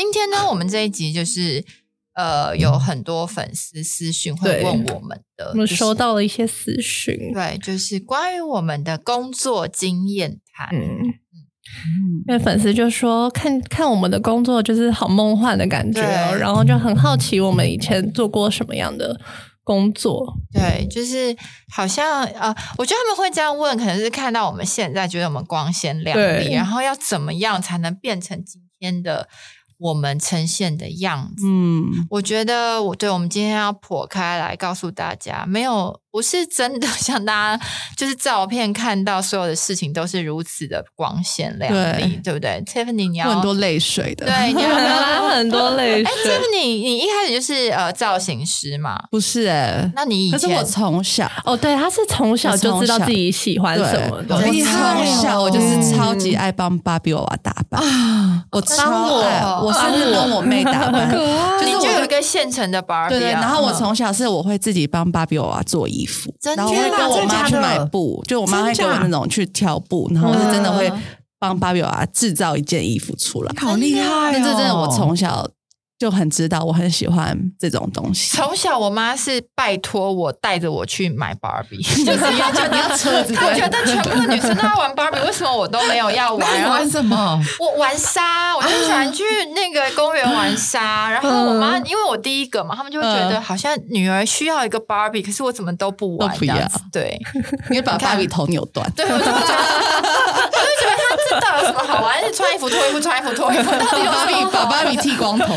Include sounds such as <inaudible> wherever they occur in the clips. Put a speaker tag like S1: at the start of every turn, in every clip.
S1: 今天呢，我们这一集就是呃，有很多粉丝私讯会
S2: 对。
S1: 问我们的，
S2: 我们收到了一些私讯，
S1: 对，就是关于我们的工作经验谈。
S2: 嗯，因为粉丝就说看看我们的工作就是好梦幻的感觉哦，然后就很好奇我们以前做过什么样的工作。
S1: 对，就是好像呃，我觉得他们会这样问，可能是看到我们现在觉得我们光鲜亮丽，然后要怎么样才能变成今天的我们呈现的样子。
S3: 嗯，
S1: 我觉得我对我们今天要剖开来告诉大家，没有不是真的 <laughs> 像大家就是照片看到所有的事情都是如此的光鲜亮丽，对不对？Tiffany，你要
S3: 很多泪水的。
S1: 对，你要
S2: 拉 <laughs> 很多泪水
S1: 哎
S2: 水。
S1: ，Tiffany，你一开始就是呃造型师嘛？
S3: 不是哎、
S1: 那你以前
S3: 可是我从小，
S2: 哦，对，他是从小就知道自己喜欢，什么
S3: 我从小我就是超级爱帮芭比娃娃打扮啊！我超爱，
S1: 帮我
S3: 我甚至帮我妹打扮，<laughs> 就是我
S1: 你就有一个现成的
S3: 对对，然后我
S1: 嗯
S3: 从小是我会自己帮芭比娃娃做衣服，
S1: 真的
S3: 然后我会跟我妈去买布，就我妈会给我那种去挑布，然后我是真的会帮芭比娃娃制造一件衣服出来。
S4: 好厉害、哦！
S3: 但这真的我从小就很知道，我很喜欢这种东西。
S1: 从小我妈是拜托我带着我去买 Barbie，<laughs> 就是要
S3: 就你要车子，
S1: 她觉得全部的女生都要玩 Barbie，为什么我都没有要玩？
S4: 玩什么？
S1: 我玩沙，我就喜欢去那个公园玩沙。然后我妈因为我第一个嘛，他们就会觉得
S3: 嗯
S1: 好像女儿需要一个 Barbie，可是我怎么都不玩
S3: 都不要
S1: 这样子。对
S3: 你会把芭比头扭断。
S1: 对，我就觉得，<laughs> 我就觉得她这到底有什么好玩？是穿衣服脱衣服，穿衣服脱衣服，到底有
S3: 芭比
S1: 什么
S3: 把芭比剃光头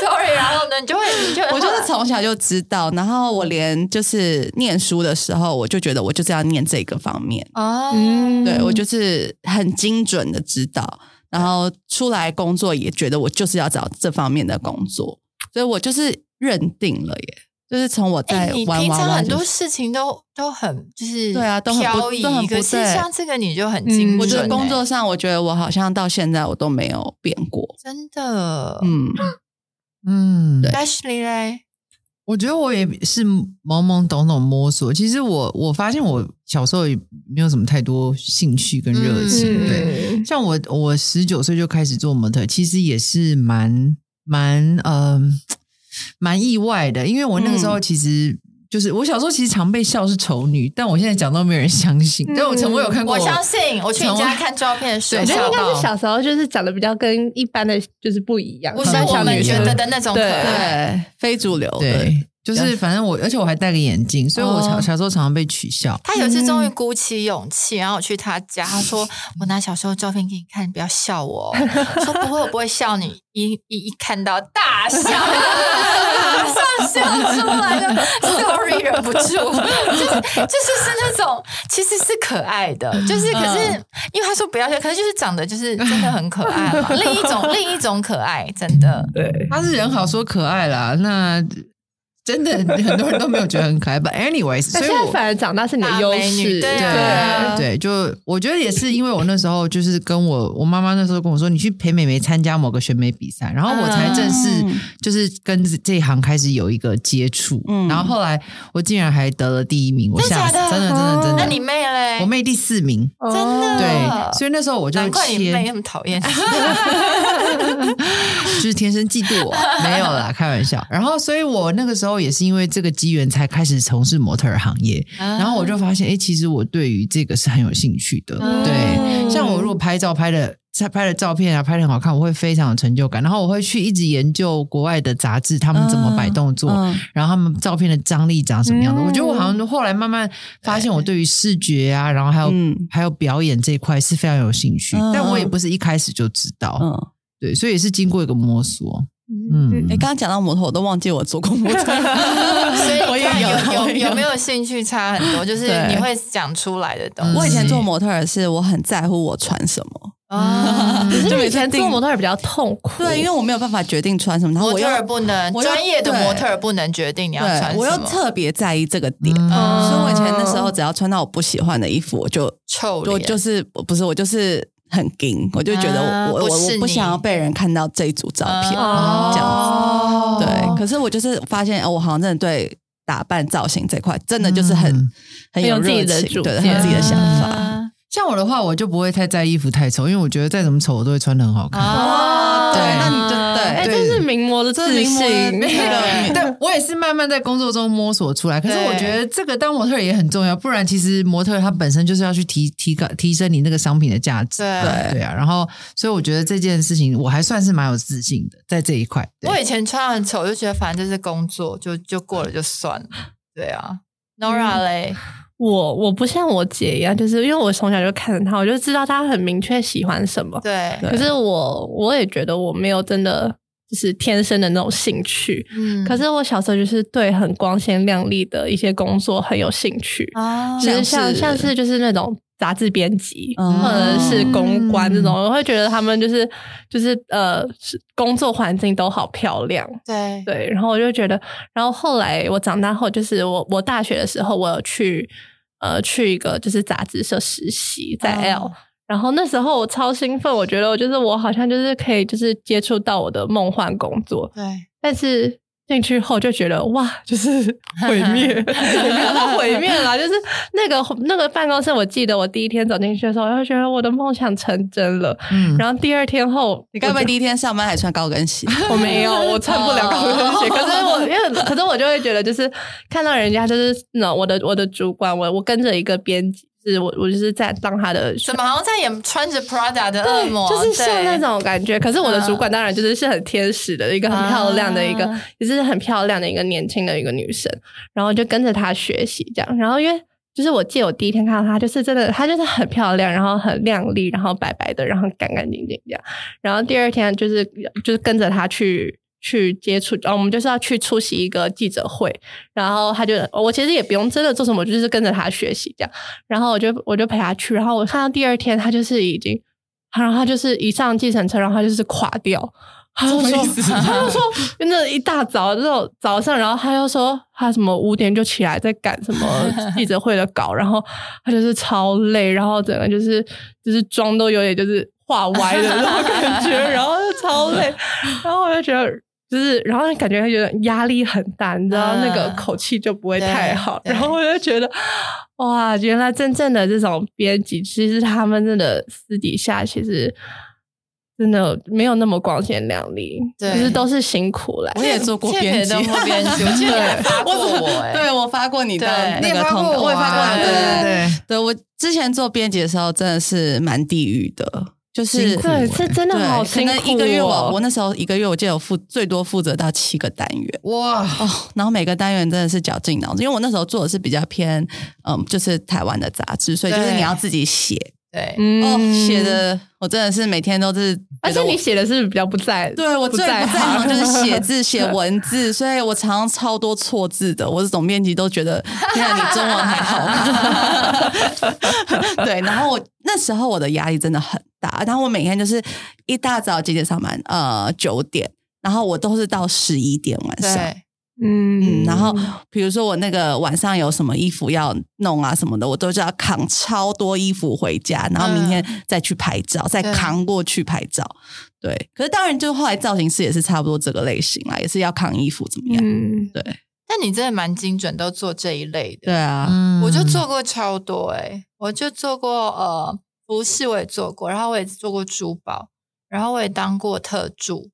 S1: ，？Sorry，然后呢，你就会，你就
S3: 我就是从小就知道，然后我连就是念书的时候，我就觉得我就是要念这个方面，
S1: 哦，
S2: 嗯
S3: 对我就是很精准的知道，然后出来工作也觉得我就是要找这方面的工作，所以我就是认定了耶，就是从我
S1: 哎、
S3: 在
S1: 你平常很多事情都都很就是
S3: 对啊都很不都很不
S1: 可是
S3: 对
S1: 像这个你就很精准、
S2: 嗯
S3: 我觉得
S1: 欸
S3: 工作上，我觉得我好像到现在我都没有变过，
S1: 真的，
S3: 嗯，
S4: 嗯，
S3: 对。
S1: Ashley 嘞，
S4: 我觉得我也是懵懵懂懂摸索。其实我我发现我小时候也没有什么太多兴趣跟热情，
S1: 嗯
S4: 对。像我我十九岁就开始做模特，其实也是蛮蛮呃蛮意外的，因为我那个时候其实。就是我小时候其实常被笑是丑女，但我现在讲都没有人相信。但我曾我有看过，
S1: 我相信，我去你家看照片的时候，
S2: 我觉得应该是小时候就是长得比较跟一般的就是不一样，
S1: 不是我们觉得的那种可
S2: 对
S1: 爱。
S3: 对，非主流的，
S4: 对，就是反正我，而且我还戴个眼镜，所以我小
S3: 哦
S4: 小时候常常被取笑。
S1: 他有一次终于鼓起勇气，然后我去他家，他说：“我拿小时候照片给你看，你不要笑我哦。<laughs> ”我说：“不会，我不会笑你。”一一一看到大笑，马上笑出来了，sorry 忍不住，就是就是是那种其实是可爱的，就是可是因为他说不要笑，可是就是长得就是真的很可爱嘛，另一种另一种可爱，真的。
S2: 对，
S4: 他是人好说可爱啦，那真的很多人都没有觉得很可爱。But <laughs> anyways，所以我
S2: 但现在反而长大是你的优势，
S1: 对啊
S4: 对对，就我觉得也是因为我那时候就是跟我我妈妈那时候跟我说，你去陪妹妹参加某个选美比赛，然后我才正式
S3: 嗯
S4: 就是跟这这一行开始有一个接触。
S3: 嗯
S4: 然后后来我竟然还得了第一名，我
S1: 真的
S4: 吓死，
S1: 假的
S4: 真的真的真的。
S1: 那你妹嘞？
S4: 我妹第四名，
S2: 哦
S1: 真的
S4: 对，所以那时候我就
S1: 难怪你
S4: 切
S1: 妹那么讨厌。<laughs>
S4: 就是天生嫉妒我，没有啦，开玩笑。然后，所以我那个时候也是因为这个机缘才开始从事模特儿行业。
S1: 啊
S4: 然后我就发现，哎，其实我对于这个是很有兴趣的。
S1: 嗯
S4: 对，像我如果拍照拍的。拍的照片啊，拍的很好看，我会非常有成就感。然后我会去一直研究国外的杂志，他们怎么摆动作，
S3: 嗯
S4: 然后他们照片的张力长什么样的。
S2: 嗯
S4: 我觉得我好像后来慢慢发现，我对于视觉啊，然后还有、
S3: 嗯
S4: 还有表演这一块是非常有兴趣，
S3: 嗯
S4: 但我也不是一开始就知道。
S3: 嗯，
S4: 对，所以也是经过一个摸索。嗯，
S3: 你，刚刚讲到模特，我都忘记我做过模特，<laughs>
S1: 所以
S3: 我也
S1: 看有
S3: 有
S1: 有有。没有兴趣差很多，就是你会讲出来的东西。
S3: 我以前做模特儿是我很在乎我穿什么，
S1: 啊，
S3: 就每次
S2: 你以前做模特儿比较痛苦，
S3: 对，因为我没有办法决定穿什么，然后我又
S1: 模特儿不能专业的模特儿不能决定你要穿，什么，
S3: 我又特别在意这个点，
S4: 嗯。
S3: 所以我以前那时候只要穿到我不喜欢的衣服，我就
S1: 臭脸，
S3: 我就是不是我就是很硬，我就觉得
S1: 啊
S3: 我我我
S1: 不
S3: 想要被人看到这一组照片，
S1: 哦。
S3: 这样子。对，可是我就是发现，哦，我好像真的对打扮造型这块真的就是很、
S4: 嗯。
S3: 很有
S2: 自己
S3: 热情，对，
S2: 的主见
S3: 很有自己的想法。
S1: 啊。
S4: 像我的话，我就不会太在意衣服太丑，因为我觉得再怎么丑，我都会穿的很好看。
S1: 哦
S3: 对，
S4: 对，
S2: 这是名模的自信，
S4: 对 <laughs> 我也是慢慢在工作中摸索出来。可是我觉得这个当模特也很重要，不然其实模特他本身就是要去提提高提升你那个商品的价值。
S1: 对
S4: 对啊，然后所以我觉得这件事情我还算是蛮有自信的，在这一块。
S1: 我以前穿很丑，就觉得反正就是工作，就就过了就算了。对啊，Nora 嘞，
S2: 我我不像我姐一样，就是因为我从小就看着她，我就知道她很明确喜欢什么。
S1: 对，
S2: 可是我我也觉得我没有真的就是天生的那种兴趣。
S1: 嗯
S2: 可是我小时候就是对很光鲜亮丽的一些工作很有兴趣，
S1: 啊
S2: 就是
S3: 像是
S2: 像像是就是那种杂志编辑、
S3: 嗯
S2: 或者是公关这种，我会觉得他们就是就是呃是工作环境都好漂亮。
S1: 对
S2: 对，然后我就觉得，然后后来我长大后，就是我我大学的时候，我有去呃去一个就是杂志社实习，在 L，、
S1: 哦
S2: 然后那时候我超兴奋，我觉得我就是我好像就是可以就是接触到我的梦幻工作，
S1: 对，
S2: 但是进去后就觉得哇，就是 <laughs> 毁灭，<laughs> 也没有到毁灭啦，就是那个那个办公室，我记得我第一天走进去的时候，我就觉得我的梦想成真了。
S4: 嗯，
S2: 然后第二天后，
S3: 你该不会第一天上班还穿高跟鞋？<laughs>
S2: 我没有，我穿不了高跟鞋。可是我因为，可是我就会觉得，就是看到人家就是那我的我的主管，我我跟着一个编辑，是我我就是在当他的
S1: 怎么好像在演穿着 Prada 的恶魔？
S2: 就是像那种感觉。可是我的主管当然就是是很天使的一个很漂亮的一个，
S1: 啊
S2: 也是很漂亮的一个年轻的一个女生，然后就跟着她学习这样。然后因为就是我记得我第一天看到她，就是真的她就是很漂亮，然后很靓丽，然后白白的，然后干干净净这样。然后第二天就是就是跟着她去。去接触，然后我们就是要去出席一个记者会，然后他就我其实也不用真的做什么，就是跟着他学习这样，然后我就我就陪他去，然后我看到第二天他就是已经，然后他就是一上计程车，然后他就是垮掉。<laughs> 他就说，他就说，那一大早这种早上，然后他又说他什么五点就起来在赶什么记者会的稿，然后他就是超累，然后整个就是就是妆都有点就是画歪的那种感觉，然后就超累，然后我就觉得。就是，然后感觉觉得压力很大，你知道，
S1: 嗯
S2: 那个口气就不会太好。然后我就觉得，哇，原来真正的这种编辑，其实他们真的私底下其实真的没有那么光鲜亮丽，
S1: 对
S2: 就是都是辛苦了。
S3: 我也 <laughs> 做过编辑
S1: 我编辑，我记得发过我哎，
S3: 对我发过你的那个通告，我也
S4: 过啊
S3: 发过你，对
S4: 对对
S3: 对对。
S4: 对，
S3: 对我之前做编辑的时候，真的是蛮地狱的，就是
S2: 这真的
S3: 对
S2: 好辛苦、哦。
S3: 可能一个月我我那时候一个月我记得有负最多负责到七个单元
S4: 哇，
S3: 哦，然后每个单元真的是绞尽脑汁，因为我那时候做的是比较偏嗯，就是台湾的杂志，所以就是你要自己写
S1: 对，
S2: 嗯
S3: 哦，写，的我真的是每天都是，
S2: 而且你写的是比较不在，
S3: 对我最不在
S2: 行
S3: 行就是写 <laughs> 字、写文字，所以我常常超多错字的。我的总编辑都觉得，天啊，你中文还好。<laughs> 对，然后我那时候我的压力真的很大，然后我每天就是一大早几点上班？呃，九点，然后我都是到十一点晚上。
S1: 对，
S2: 嗯
S3: 嗯，然后比如说我那个晚上有什么衣服要弄啊什么的，我都是要扛超多衣服回家，然后明天再去拍照，再扛过去拍照。对，可是当然，就后来造型师也是差不多这个类型啦，也是要扛衣服怎么样？
S2: 嗯，
S3: 对，
S1: 但你真的蛮精准，都做这一类的。
S3: 对啊，
S4: 嗯。
S1: 我就做过超多哎、我就做过呃服饰，我也做过，然后我也做过珠宝，然后我也当过特助。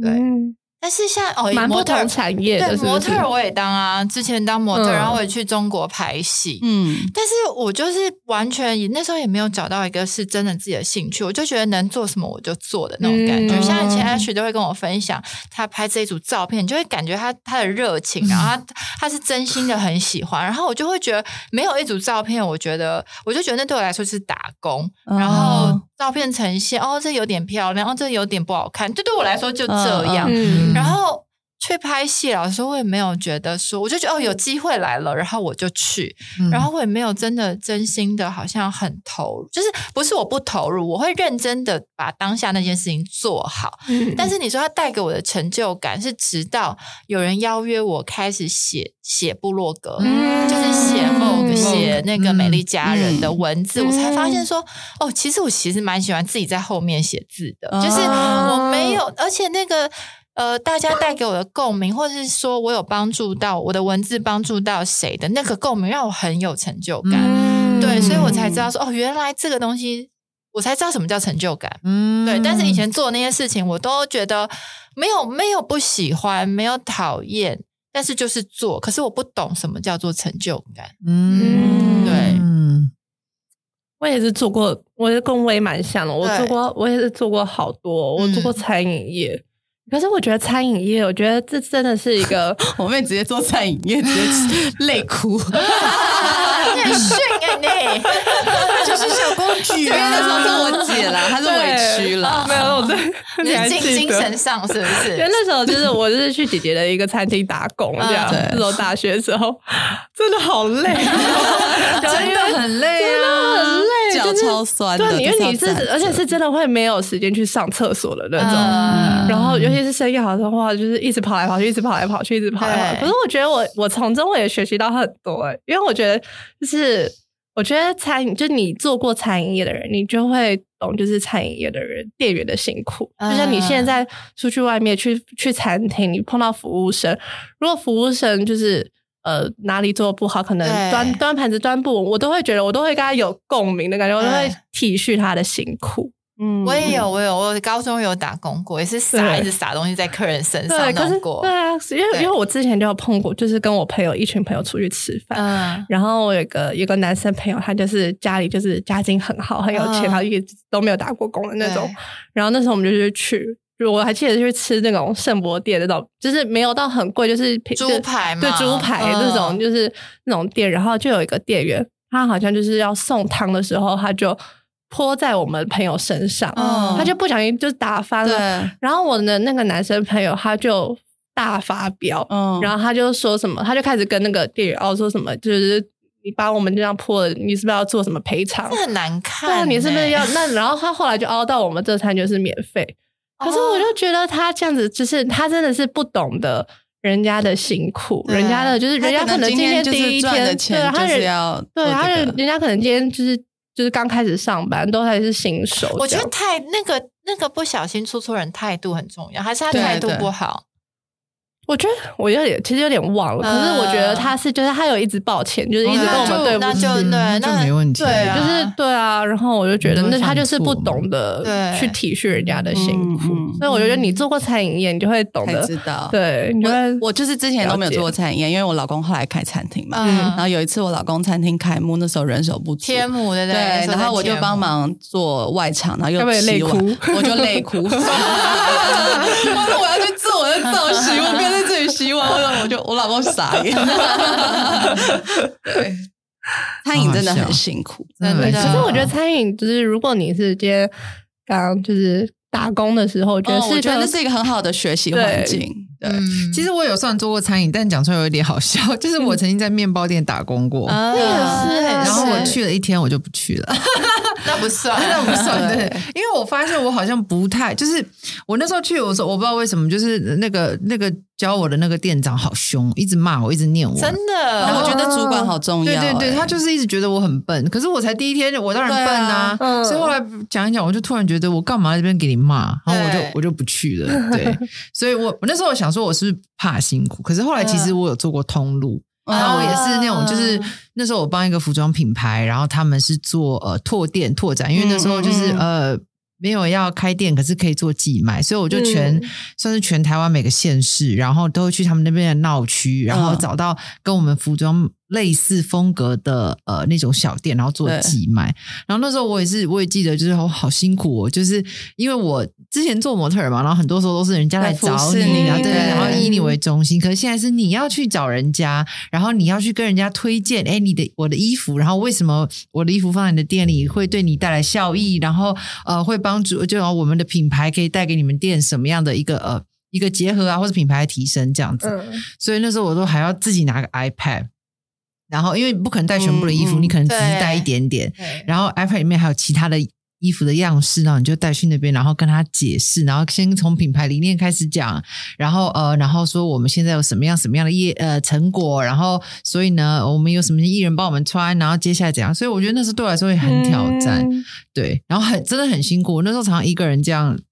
S1: 对。
S2: 嗯
S1: 但是像哦，
S2: 蛮不
S1: 模特
S2: 产业的，
S1: 对模特儿我也当啊，之前当模特然后我也去中国拍戏。
S3: 嗯，
S1: 但是我就是完全也那时候也没有找到一个是真的自己的兴趣，我就觉得能做什么我就做的那种感觉。
S2: 嗯。
S1: 像以前 Ash 都会跟我分享他拍这一组照片，<laughs> 就会感觉他他的热情，然后他他是真心的很喜欢，然后我就会觉得没有一组照片，我觉得我就觉得那对我来说是打工，
S3: 嗯。
S1: 然后照片呈现哦这有点漂亮，哦这有点不好看，这对我来说就这样。
S2: 嗯。
S1: 然后去拍戏，老师说我也没有觉得说，我就觉得哦有机会来了，然后我就去，
S4: 嗯
S1: 然后我也没有真的真心的，好像很投入，就是不是我不投入，我会认真的把当下那件事情做好。
S2: 嗯。
S1: 但是你说它带给我的成就感，是直到有人邀约我开始写写部落格，
S2: 嗯
S1: 就是写写那个美丽佳人的文字，
S2: 嗯
S1: 我才发现说，哦，其实我其实蛮喜欢自己在后面写字的，
S3: 哦
S1: 就是我没有，而且那个。呃，大家带给我的共鸣，或者是说我有帮助到我的文字，帮助到谁的那个共鸣，让我很有成就感。对，所以我才知道说，哦，原来这个东西，我才知道什么叫成就感。
S4: 嗯
S1: 对，但是以前做那些事情，我都觉得没有没有不喜欢，没有讨厌，但是就是做。可是我不懂什么叫做成就感。
S4: 嗯
S1: 对
S4: 嗯
S2: 我也是做过，我也跟我也蛮像的。我做过，我也是做过好多，我做过
S1: 嗯
S2: 餐饮业。可是我觉得餐饮业，我觉得这真的是一个 <laughs>
S3: 我妹直接做餐饮业，直接累哭。<laughs>
S1: 你很逊啊、你！
S4: 就是小公举
S3: 因为那时候是我姐啦，<laughs> 她是委屈了。
S2: 没有，我对，<laughs>
S1: 你精精？神上是不是
S2: 因为？那时候就是我就是去姐姐的一个餐厅打工，这样。那时候大学的时候真的好累，<laughs>
S4: 真的很累啊，
S2: 很累，
S3: 脚超酸的
S2: 对，因为你是而且是真的会没有时间去上厕所的那种。
S1: 嗯
S2: 然后，尤其是生意好的话，就是一直跑来跑去，一直跑来跑去，一直跑来跑去。
S1: 对
S2: 可是我觉得我我从中我也学习到很多、欸，因为我觉得就是我觉得餐饮，就你做过餐饮业的人，你就会懂，就是餐饮业的人店员的辛苦。
S1: 嗯
S2: 就像你现在出去外面去去餐厅，你碰到服务生，如果服务生就是。呃，哪里做的不好，可能端端盘子端不稳，我都会觉得，我都会跟他有共鸣的感觉，我都会
S1: 对
S2: 体恤他的辛苦。嗯。
S1: 我也有，我有，我高中有打工过，也是撒一直撒东西在客人身
S2: 对，
S1: 上
S2: 可是
S1: 弄过。
S2: 对。啊，因为因为我之前就有碰过，就是跟我朋友一群朋友出去吃饭，
S1: 嗯，
S2: 然后我有个有个男生朋友，他就是家里就是家境很好，很有钱，
S1: 嗯。
S2: 然后一直都没有打过工的那种。然后那时候我们就去，就我还记得去吃那种圣博店那种，就是没有到很贵，就是平
S1: 猪排嘛。
S2: 对猪排
S1: 嗯
S2: 那种，就是那种店。然后就有一个店员，他好像就是要送汤的时候，他就泼在我们朋友身上，
S1: 嗯
S2: 他就不小心就打翻了。然后我的那个男生朋友他就大发飙，
S3: 嗯，
S2: 然后他就说什么，他就开始跟那个店员哦说什么，就是你把我们这样泼了，你是不是要做什么赔偿？
S1: 这很难看欸。
S2: 你是不是要那？然后他后来就凹到我们这餐就是免费，可是我就觉得他这样子，就是他真的是不懂得人家的辛苦，人家的就是人家
S3: 可能
S2: 今
S3: 今天
S2: 第一天，对他人
S3: 就是要
S2: 对他人家可能今天就是就是刚开始上班，都还是新手，
S1: 我觉得太那个那个不小心出错人态度很重要，还是他态度不好？
S2: 我觉得我有点，其实有点忘了。可是我觉得他是，就是他有一直抱歉，就是一直跟我们对不起。
S1: 那就
S4: 嗯
S1: 对
S4: 就
S1: 那
S4: 没问题，
S1: 对啊
S2: 就是对啊，然后我就觉得，那他就是不懂得去体恤人家的辛苦，所以我觉得你做过餐饮业，你就会懂
S3: 才
S2: 得，
S3: 知道。
S2: 对，
S3: 我我就是之前都没有做过餐饮业，因为我老公后来开餐厅嘛。
S1: 嗯
S3: 然后有一次我老公餐厅开幕，那时候人手不足，
S1: 天母对
S3: 对，
S1: 对？
S3: 然后我就帮。忙做外场，然后又
S2: 该不会
S3: 洗碗
S2: 泪哭
S3: 我就累哭。<laughs> <laughs> 我说我要去做我的造型，我不我就我老公傻眼。对，餐饮真的很辛苦，
S1: 真的。
S4: 真的。
S2: 可是我觉得餐饮就是，如果你是今天刚刚就是打工的时候，我觉得
S3: 嗯
S2: 是
S3: 觉得那是一个很好的学习环境。对，
S1: 嗯。
S4: 其实我有算做过餐饮，但讲出来有点好笑，<laughs> 就是我曾经在面包店打工过，
S1: 啊
S2: 也是啊。
S4: 然后我去了一天，我就不去了。
S1: 那不算，<laughs>
S4: 那不算 <laughs> 对
S3: 对，
S4: 因为我发现我好像不太，就是我那时候去，我说我不知道为什么，就是那个那个教我的那个店长好凶，一直骂我，一直念我，
S1: 真的
S3: 然后我。觉得主管好重要。
S4: 对对对，
S3: 哎
S4: 他就是一直觉得我很笨，可是我才第一天，我当然笨啊。
S2: 啊嗯
S4: 所以后来讲一讲，我就突然觉得我干嘛在这边给你骂，然后我就我就不去了。对，<laughs> 所以我我那时候我想说我是不是怕辛苦，可是后来其实我有做过通路。然后我也是那种，就是那时候我帮一个服装品牌，然后他们是做呃拓店拓展，因为那时候就是、
S3: 嗯。
S4: 呃没有要开店，可是可以做寄卖，所以我就全、
S2: 嗯。
S4: 算是全台湾每个县市，然后都会去他们那边的闹区，然后
S3: 嗯。
S4: 找到跟我们服装类似风格的呃那种小店，然后做寄卖。然后那时候我也是，我也记得，就是我好辛苦哦，就是因为我之前做模特儿嘛，然后很多时候都是人家来找
S3: 侍
S4: 你啊，
S3: 你
S4: 对，然后以你为中心。可是现在是你要去找人家，然后你要去跟人家推荐，哎，你的我的衣服，然后为什么我的衣服放在你的店里会对你带来效益，然后呃会帮助，就我们的品牌可以带给你们店什么样的一个呃一个结合啊，或者品牌的提升这样子。
S2: 嗯，
S4: 所以那时候我都还要自己拿个 iPad，然后因为不可能带全部的衣服，你可能只是带一点点，然后 iPad 里面还有其他的衣服的样式，然后你就带去那边，然后跟他解释，然后先从品牌理念开始讲，然后呃，然后说我们现在有什么样什么样的业呃成果，然后所以呢，我们有什么艺人帮我们穿，然后接下来怎样，所以我觉得那时候对我来说也很挑战，
S2: 嗯。
S4: 对，然后很真的很辛苦，我那时候常常一个人这样走。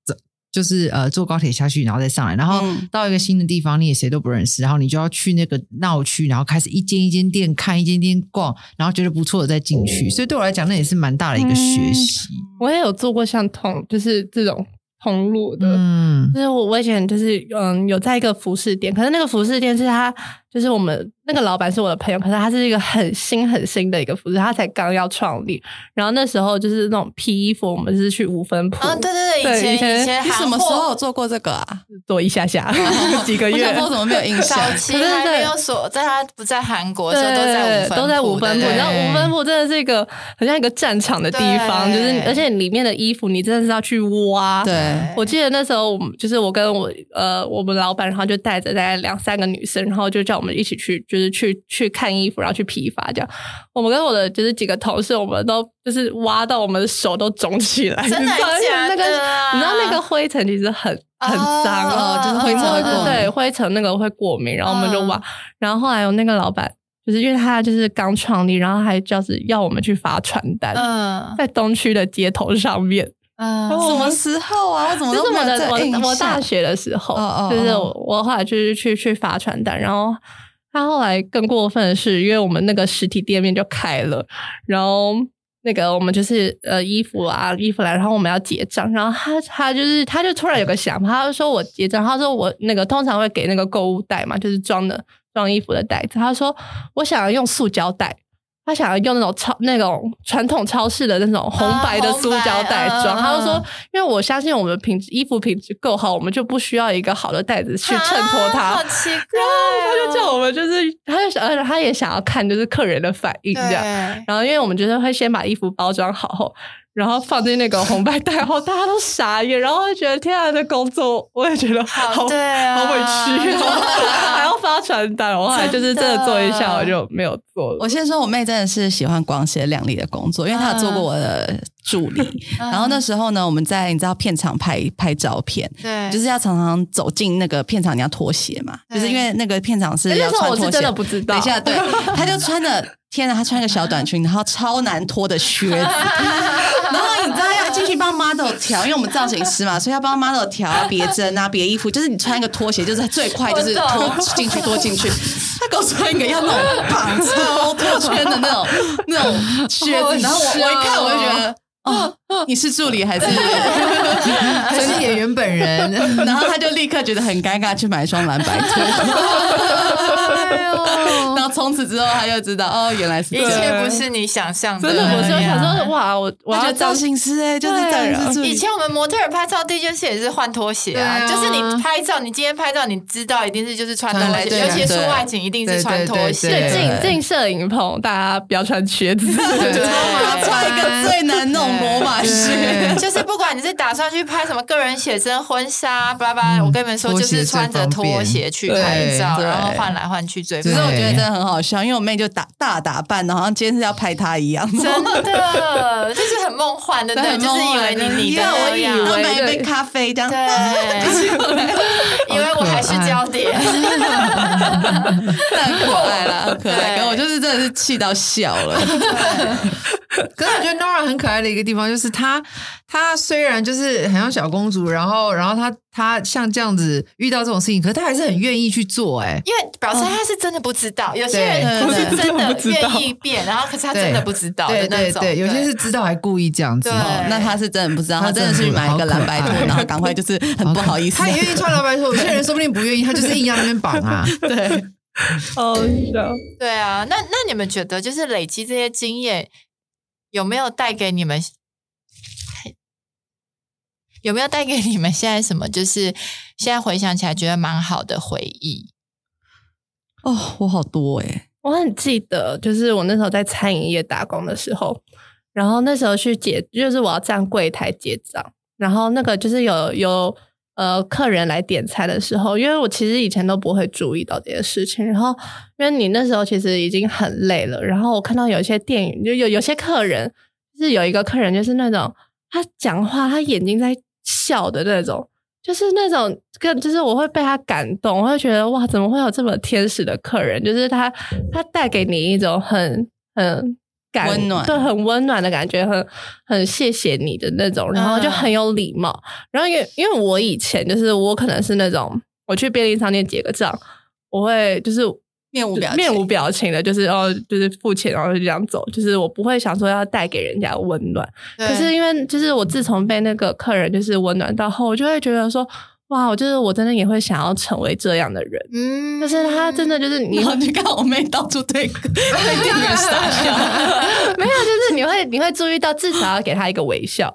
S4: 就是呃坐高铁下去，然后再上来，然后
S3: 嗯。
S4: 到一个新的地方，你也谁都不认识，然后你就要去那个闹区，然后开始一间一间店看，一间一间逛，然后觉得不错的再进去。所以对我来讲，那也是蛮大的一个学习。
S2: 我也有做过像同就是这种同路的，
S4: 嗯。
S2: 就是我我以前就是嗯有在一个服饰店，可是那个服饰店是他就是我们那个老板是我的朋友，可是他是一个很新很新的一个服饰，他才刚要创立。然后那时候就是那种批衣服，我们是去五分铺，
S1: 啊，对对对，以前
S2: 对以前
S1: 以前
S3: 你什么时候做过这个啊？
S2: 做一下下 <laughs> 几个月
S3: 我想。说怎么没有印象
S1: 早？<laughs> 期还没有所，在他不在韩国的时候，都在五分
S2: 都在五分铺，
S1: 对
S2: 然后五分铺真的是一个很像一个战场的地方，就是而且里面的衣服你真的是要去挖。
S3: 对，
S2: 我记得那时候我们就是我跟我呃我们老板，然后就带着大概两三个女生，然后就叫我们一起去，就是去去看衣服，然后去批发这样。我们跟我的就是几个同事，我们都就是挖到我们的手都肿起来，
S1: 真的
S2: 你知道
S1: 假
S2: 那个你知道那个灰尘其实很很脏
S1: 哦
S3: 就是灰尘会过敏
S2: 对灰尘那个会过敏，然后我们就挖。
S1: 嗯
S2: 然后后来有那个老板，就是因为他就是刚创立，然后还就是要我们去发传单，
S1: 嗯
S2: 在东区的街头上面。
S1: 嗯，
S3: 什么时候啊？我怎么这
S2: 的我我大学的时候，
S3: 哦哦
S2: 就是我后来就是去去发传单，然后他后来更过分的是，因为我们那个实体店面就开了，然后那个我们就是呃衣服啊衣服来，然后我们要结账，然后他他就是他就突然有个想法，他就说我结账，他说我那个通常会给那个购物袋嘛，就是装的装衣服的袋子，他说我想要用塑胶袋。他想要用那种超那种传统超市的那种红白的塑胶袋装，他就说
S1: 嗯，
S2: 因为我相信我们品质衣服品质够好，我们就不需要一个好的袋子去衬托它。
S1: 啊好奇怪
S2: 然后他
S1: 哦，
S2: 就叫我们，就是他就想，而且他也想要看就是客人的反应这样。然后因为我们就是会先把衣服包装好后，然后放进那个红白袋后，大家都傻眼，然后就觉得天啊，这工作我也觉得好
S1: 对啊，
S2: 好委屈哦，<laughs> 还要发传单。我后来就是真的做一下，我就没有做了。
S3: 我先说，我妹真的是喜欢光鲜亮丽的工作，因为她有做过我的助理。
S1: 嗯
S3: 然后那时候呢，我们在你知道片场拍拍照片，
S1: 对，
S3: 就是要常常走进那个片场，你要脱鞋嘛，就是因为那个片场是
S2: 哎
S3: 要穿拖鞋。
S2: 真的不知道。
S3: 等一下，对，<laughs> 她就穿着，天哪，她穿个小短裙，然后超难脱的靴子，进去帮 model 调，因为我们造型师嘛，<laughs> 所以要帮 model 调啊、别针啊、别衣服，就是你穿一个拖鞋，就是最快就是拖进去拖进去。他给我穿一个要那种绑超脱圈的那种那种靴子，然后我我一看我就觉得。<laughs> 哦，你是助理还是？<laughs>
S4: 还是演员本人。
S3: 然后他就立刻觉得很尴尬，去买一双蓝白拖。
S4: 哎呦
S3: 然后从此之后，他就知道哦，原来是
S1: 一
S3: 这样。
S1: 切不是你想象的。
S2: 真的，我
S1: 那
S2: 就想说，哇，我我要
S3: 我觉得造型师哎、就是造型师。
S1: 以前我们模特儿拍照第一件事也是换拖鞋啊，
S4: 啊。
S1: 就是你拍照，你今天拍照，你知道一定是就是穿拖鞋，尤其是外景一定是穿拖鞋。
S2: 对
S4: 对
S2: 进进摄影棚，大家不要穿靴子。<laughs>
S3: 穿一个最难弄罗马靴，
S4: 对。
S1: 就是不管你是打算去拍什么个人写真、婚纱，巴拉巴拉，我跟你们说，就是穿着拖鞋去拍照，然后换来换去最
S3: 只
S1: 方便。
S3: 是我觉得真的很好笑，因为我妹就打大打扮的，好像今天是要拍她一样。
S1: 真的就是很梦幻，对不对？<laughs>
S3: 很
S1: 就是以为你你的
S3: 我以
S1: 那样
S3: 为
S2: 对
S3: 买一杯咖啡这样。
S1: 对，<laughs> 以为我还是焦点。<laughs>
S3: 很可爱啦，很可爱。我就是真的是气到笑了。
S4: 可是我觉得 Nora 很可爱的一个地方，就是她，她虽然就是很像小公主，然后，然后她，她像这样子遇到这种事情，可是他还是很愿意去做、哎，
S1: 因为表示他是真的不知道，有些人
S3: 对
S1: 不是 <laughs> 真的
S2: 不知道
S1: 愿意变，然后可是他真的不知道的
S4: 对
S1: 那种。
S4: 对对，有些是知道还故意这样子。
S3: 哦，那他是真的不知道，
S4: 他
S3: 他真的是去买一个蓝白拖，然后赶快就是很不好意思
S4: 他。也愿意穿蓝白拖，有些人说不定不愿意，他就是硬要那边绑啊。<laughs>
S3: 对，
S2: 好笑。
S1: 对啊，那那你们觉得就是累积这些经验，有没有带给你们？有没有带给你们现在什么？就是现在回想起来觉得蛮好的回忆。
S3: 哦，我好多哎，
S2: 我很记得，就是我那时候在餐饮业打工的时候，然后那时候去结，就是我要站柜台结账，然后那个就是有有呃客人来点菜的时候，因为我其实以前都不会注意到这些事情，然后因为你那时候其实已经很累了，然后我看到有一些电影，就有有些客人，就是有一个客人就是那种他讲话他眼睛在笑的那种。就是那种更，就是我会被他感动，我会觉得哇，怎么会有这么天使的客人？就是他，他带给你一种很很感，
S3: 温暖
S2: 对，很温暖的感觉，很很谢谢你的那种，然后就很有礼貌。然后因为因为我以前就是我可能是那种我去便利商店结个账，我会就是
S3: 面无表情
S2: 面无表情的，就是哦就是付钱，然后就这样走，就是我不会想说要带给人家温暖。可是因为就是我自从被那个客人就是温暖到后，我就会觉得说，哇，我就是我真的也会想要成为这样的人。
S1: 嗯
S2: 就是他真的就是你
S3: 你看我妹到处对对 <laughs> 店员傻笑，<laughs>
S2: 没有，就是你会你会注意到，至少要给他一个微笑，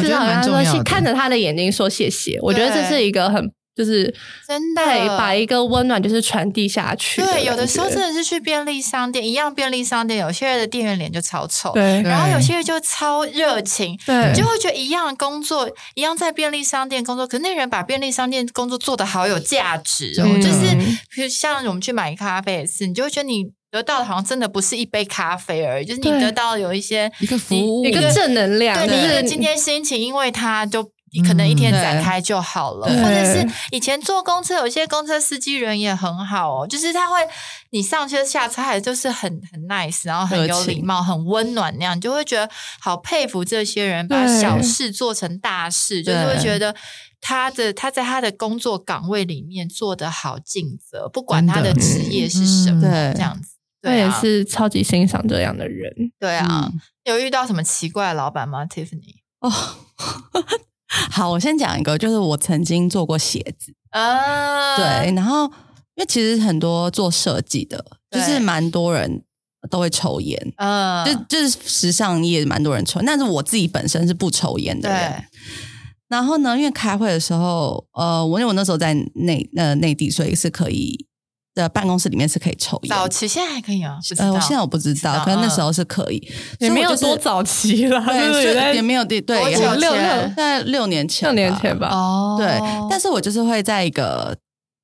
S2: 至少要说。看着他的眼睛说谢谢。我觉得这是一个很就是
S1: 真的
S2: 把一个温暖就是传递下去。
S1: 对，有的时候真的是去便利商店，一样便利商店，有些人的店员脸就超丑，
S2: 对
S1: 然后有些人就超热情，
S2: 对
S1: 你就会觉得一样的工作，一样在便利商店工作，可是那人把便利商店工作做的好有价值哦，就是比如像我们去买咖啡也是，你就会觉得你得到的好像真的不是一杯咖啡而已，就是你得到有一些
S4: 一个服务
S2: 一个正能量，
S1: 对，
S2: 就
S1: 你
S2: 是
S1: 今天心情，因为他就。你可能一天
S3: 嗯
S1: 展开就好了，
S3: 对。
S1: 或者是以前坐公车，有些公车司机人也很好哦，就是他会你上车下车还就是很很 nice，然后很有礼貌、很温暖那样，你就会觉得好佩服这些人，把小事做成大事，就是
S3: 对
S1: 会觉得他的他在他的工作岗位里面做得好尽责，不管他的。职业是什么，这样子。
S2: 我也
S1: 对啊，
S2: 是超级欣赏这样的人。
S1: 对啊，
S3: 嗯。
S1: 有遇到什么奇怪的老板吗，Tiffany？
S3: 哦。<laughs> <laughs> 好，我先讲一个，就是我曾经做过鞋子，
S1: 啊，
S3: 对，然后因为其实很多做设计的，就是蛮多人都会抽烟，
S1: 嗯，
S3: 就就是时尚业蛮多人抽，但是我自己本身是不抽烟的人。
S1: 对，
S3: 然后呢，因为开会的时候，呃，我因为我那时候在内呃内地，所以是可以的办公室里面是可以抽烟。
S1: 早期现在还可以吗？不知
S3: 呃，我现在我不知道，可能那时候是可以，
S2: 也没有多早期了，
S3: 对，
S2: 就是
S3: 所以
S2: 在
S3: 也没有对对，也很
S2: 六
S1: 前
S2: 六
S3: 在六年前，
S2: 六年前。吧。
S1: 哦
S3: 对，但是我就是会在一个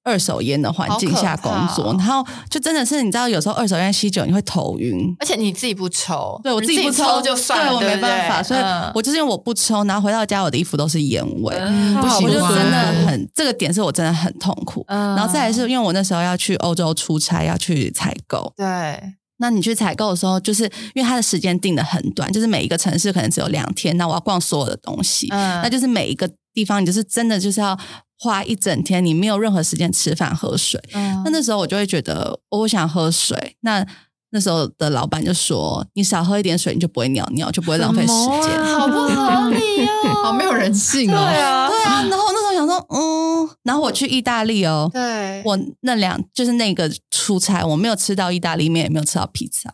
S3: 二手烟的环境下工作，然后就真的是你知道，有时候二手烟吸久你会头晕。
S1: 而且你自己不抽，
S3: 对我自己不
S1: 抽就算了，
S3: 对我没办法，所以
S1: 嗯。
S3: 我就是因为我不抽，然后回到家我的衣服都是烟味，
S1: 嗯
S4: 不喜
S3: 我就
S4: 欢
S3: 真的很这个点是我真的很痛苦。
S1: 嗯。
S3: 然后再来是因为我那时候要去欧洲出差，要去采购。
S1: 对，
S3: 那你去采购的时候，就是因为它的时间定的很短，就是每一个城市可能只有两天，那我要逛所有的东西，
S1: 嗯。
S3: 那就是每一个地方你就是真的就是要花一整天，你没有任何时间吃饭喝水。
S1: 嗯。
S3: 那那时候我就会觉得我想喝水，那那时候的老板就说：“你少喝一点水，你就不会尿尿，就不会浪费时间。
S1: 好不合理哦，<laughs>
S4: 好没有人性哦。
S2: 啊，
S3: 对啊，然后那时候想说，嗯，然后我去意大利哦，
S1: 对，
S3: 我那两就是那个出差，我没有吃到意大利面，也没有吃到披萨，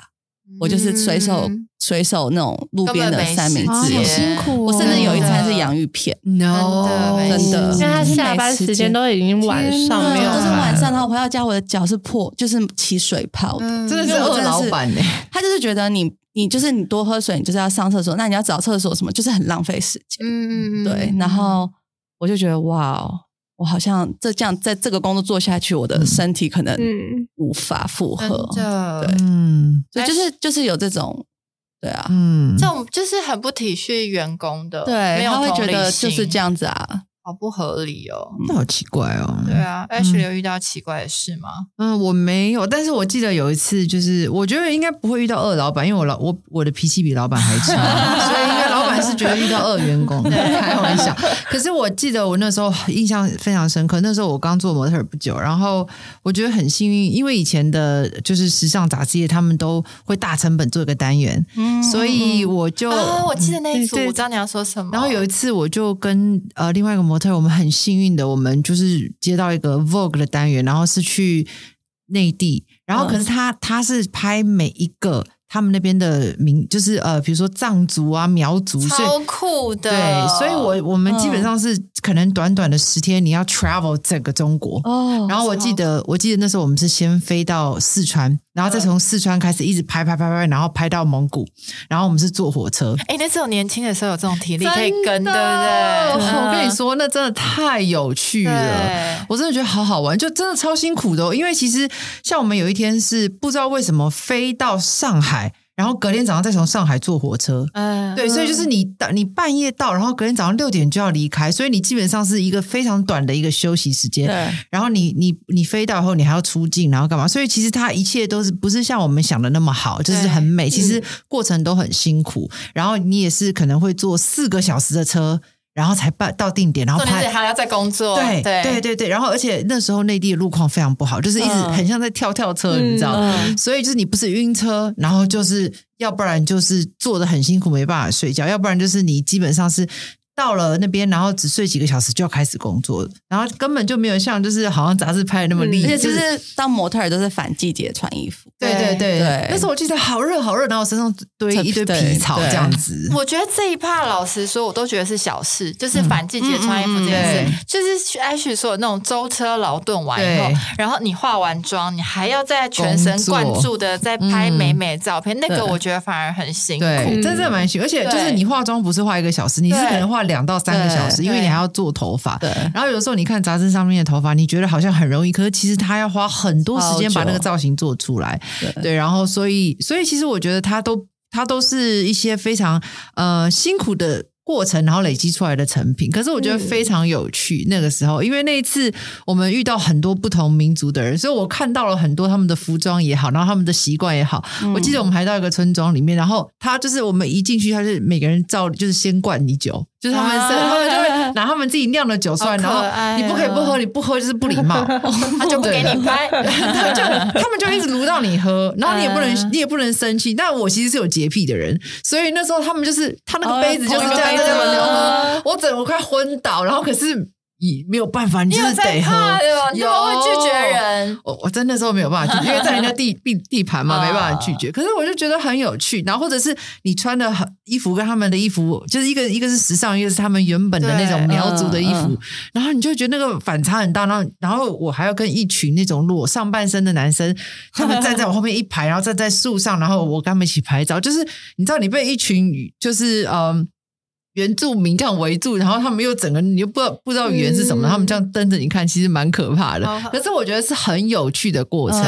S3: 我就是随手、
S1: 嗯。
S3: 随手那种路边的三明
S4: 啊，
S3: 治
S4: 好辛苦哦！
S3: 我甚至有一餐是洋芋片
S4: ，no，
S3: 真的
S2: 因为他下班时间都已经晚上没有
S3: 都是晚上，然后回到家，我的脚是破，就是起水泡。的。
S1: 嗯
S4: 真的是恶老板呢。
S3: 他就是觉得你，你就是你多喝水，你就是要上厕所，那你要找厕所什么，就是很浪费时间。
S1: 嗯。
S3: 对，然后我就觉得哇哦，我好像这这样在这个工作做下去，我的身体可能
S2: 嗯。
S3: 无法负荷。对。
S4: 嗯。
S3: 所以就是就是有这种，对啊，
S4: 嗯。
S1: 这种就是很不体恤员工的，没
S3: 对，
S1: 有
S3: 他会觉得就是
S1: 心
S3: 这，样子啊。
S1: 好不合理哦。
S4: 那好奇怪哦。
S1: 对啊，Ashley 有遇到奇怪的事吗？
S4: 嗯，我没有，但是我记得有一次，就是我觉得应该不会遇到二老板，因为我老我我的脾气比老板还差，<laughs> 所以应该老板是觉得遇到二员工，<laughs> 开玩笑。可是我记得我那时候印象非常深刻，那时候我刚做模特不久，然后我觉得很幸运，因为以前的就是时尚杂志业，他们都会大成本做一个单元，
S3: 嗯
S4: 所以我就、
S1: 啊，我记得那一组，
S4: 对
S1: 我知道你要说什么。
S4: 然后有一次，我就跟呃另外一个模特，我们很幸运的，我们就是接到一个 Vogue 的单元，然后是去内地，然后可是他、他是拍每一个他们那边的民，就是呃比如说藏族啊、苗族，所
S1: 超酷的，
S4: 对，所以我我们基本上是可能短短的十天，你要 travel 整个中国。
S3: 哦
S4: 然后我记得，我记得那时候我们是先飞到四川，然后再从四川开始一直拍拍拍拍，然后拍到蒙古，然后我们是坐火车。
S1: 哎，那时候年轻的时候有这种体力可以跟，对不对？嗯
S4: 我跟你说，那真的太有趣了。我真的觉得好好玩，就真的超辛苦的、哦。因为其实像我们有一天是不知道为什么飞到上海，然后隔天早上再从上海坐火车。
S1: 嗯，
S4: 对，所以就是你到你半夜到，然后隔天早上六点就要离开，所以你基本上是一个非常短的一个休息时间。
S3: 对，
S4: 然后你你你飞到以后，你还要出境，然后干嘛？所以其实它一切都是不是像我们想的那么好，就是很美。其实过程都很辛苦，然后你也是可能会坐四个小时的车，然后才办到定点，然后拍
S1: 重点是。还要在工作，
S4: 对
S1: 对
S4: 对对对，然后而且那时候内地的路况非常不好，就是一直
S3: 嗯
S4: 很像在跳跳车，你知道？
S3: 嗯
S4: 所以就是你不是晕车，然后就是要不然就是坐的很辛苦，没办法睡觉，要不然就是你基本上是。到了那边，然后只睡几个小时就要开始工作，然后根本就没有像就是好像杂志拍的那么厉害，
S3: 而且就是当模特儿都是反季节穿衣服，
S4: 对对对。
S3: 对。
S4: 那时候我记得好热好热，然后我身上堆一堆皮草这样子。
S1: 我觉得这一趴，老实说，我都觉得是小事，就是反季节穿衣服这件事，
S4: 嗯嗯嗯
S1: 就是 Ash 说的那种舟车劳顿完以后，然后你化完妆，你还要再全神贯注的在拍美美的照片，那个我觉得反而很辛苦。
S4: 真的蛮辛苦，而且就是你化妆不是化一个小时，你是可能化两到三个小时，因为你还要做头发。
S3: 对
S4: 然后有的时候你看杂志上面的头发，你觉得好像很容易，可是其实他要花很多时间把那个造型做出来。
S3: 对
S4: 对，然后所以所以其实我觉得他都他都是一些非常呃辛苦的。过程，然后累积出来的成品，可是我觉得非常有趣。那个时候，因为那一次我们遇到很多不同民族的人，所以我看到了很多他们的服装也好，然后他们的习惯也好。我记得我们还到一个村庄里面，然后他就是我们一进去，他是每个人照就是先灌你酒，就是他们是、
S1: 啊
S4: 他们就会拿他们自己酿的酒出来，然后你不可以不喝，
S1: 哦
S4: 你不喝就是不礼貌，<laughs>
S1: 他就不给你拍，<laughs>
S4: 他就他们就一直撸到你喝，然后你也不能、
S1: 嗯。
S4: 你也不能生气。但我其实是有洁癖的人，所以那时候他们就是他那个杯子就是这样
S3: 一个杯子
S4: 这样流喝，我整我快昏倒，然后可是你没有办法，你就是得喝
S1: 在怕。的吗？你怎么会拒绝人？
S4: 我我真的时候没有办法拒绝，<laughs> 因为在人家地地地盘嘛，
S1: 啊
S4: 没办法拒绝。可是我就觉得很有趣，然后或者是你穿的很衣服跟他们的衣服，就是一个一个是时尚，一个是他们原本的那种苗族的衣服
S3: 嗯，
S4: 然后你就觉得那个反差很大。然后然后我还要跟一群那种裸上半身的男生，他们站在我后面一排，然后站在树上，然后我跟他们一起拍照。就是你知道，你被一群就是嗯。原住民这样围住，然后他们又整个你又不知道不知道语言是什么，
S2: 嗯
S4: 他们这样瞪着你看，其实蛮可怕的。
S1: 哦
S4: 可是我觉得是很有趣的过程。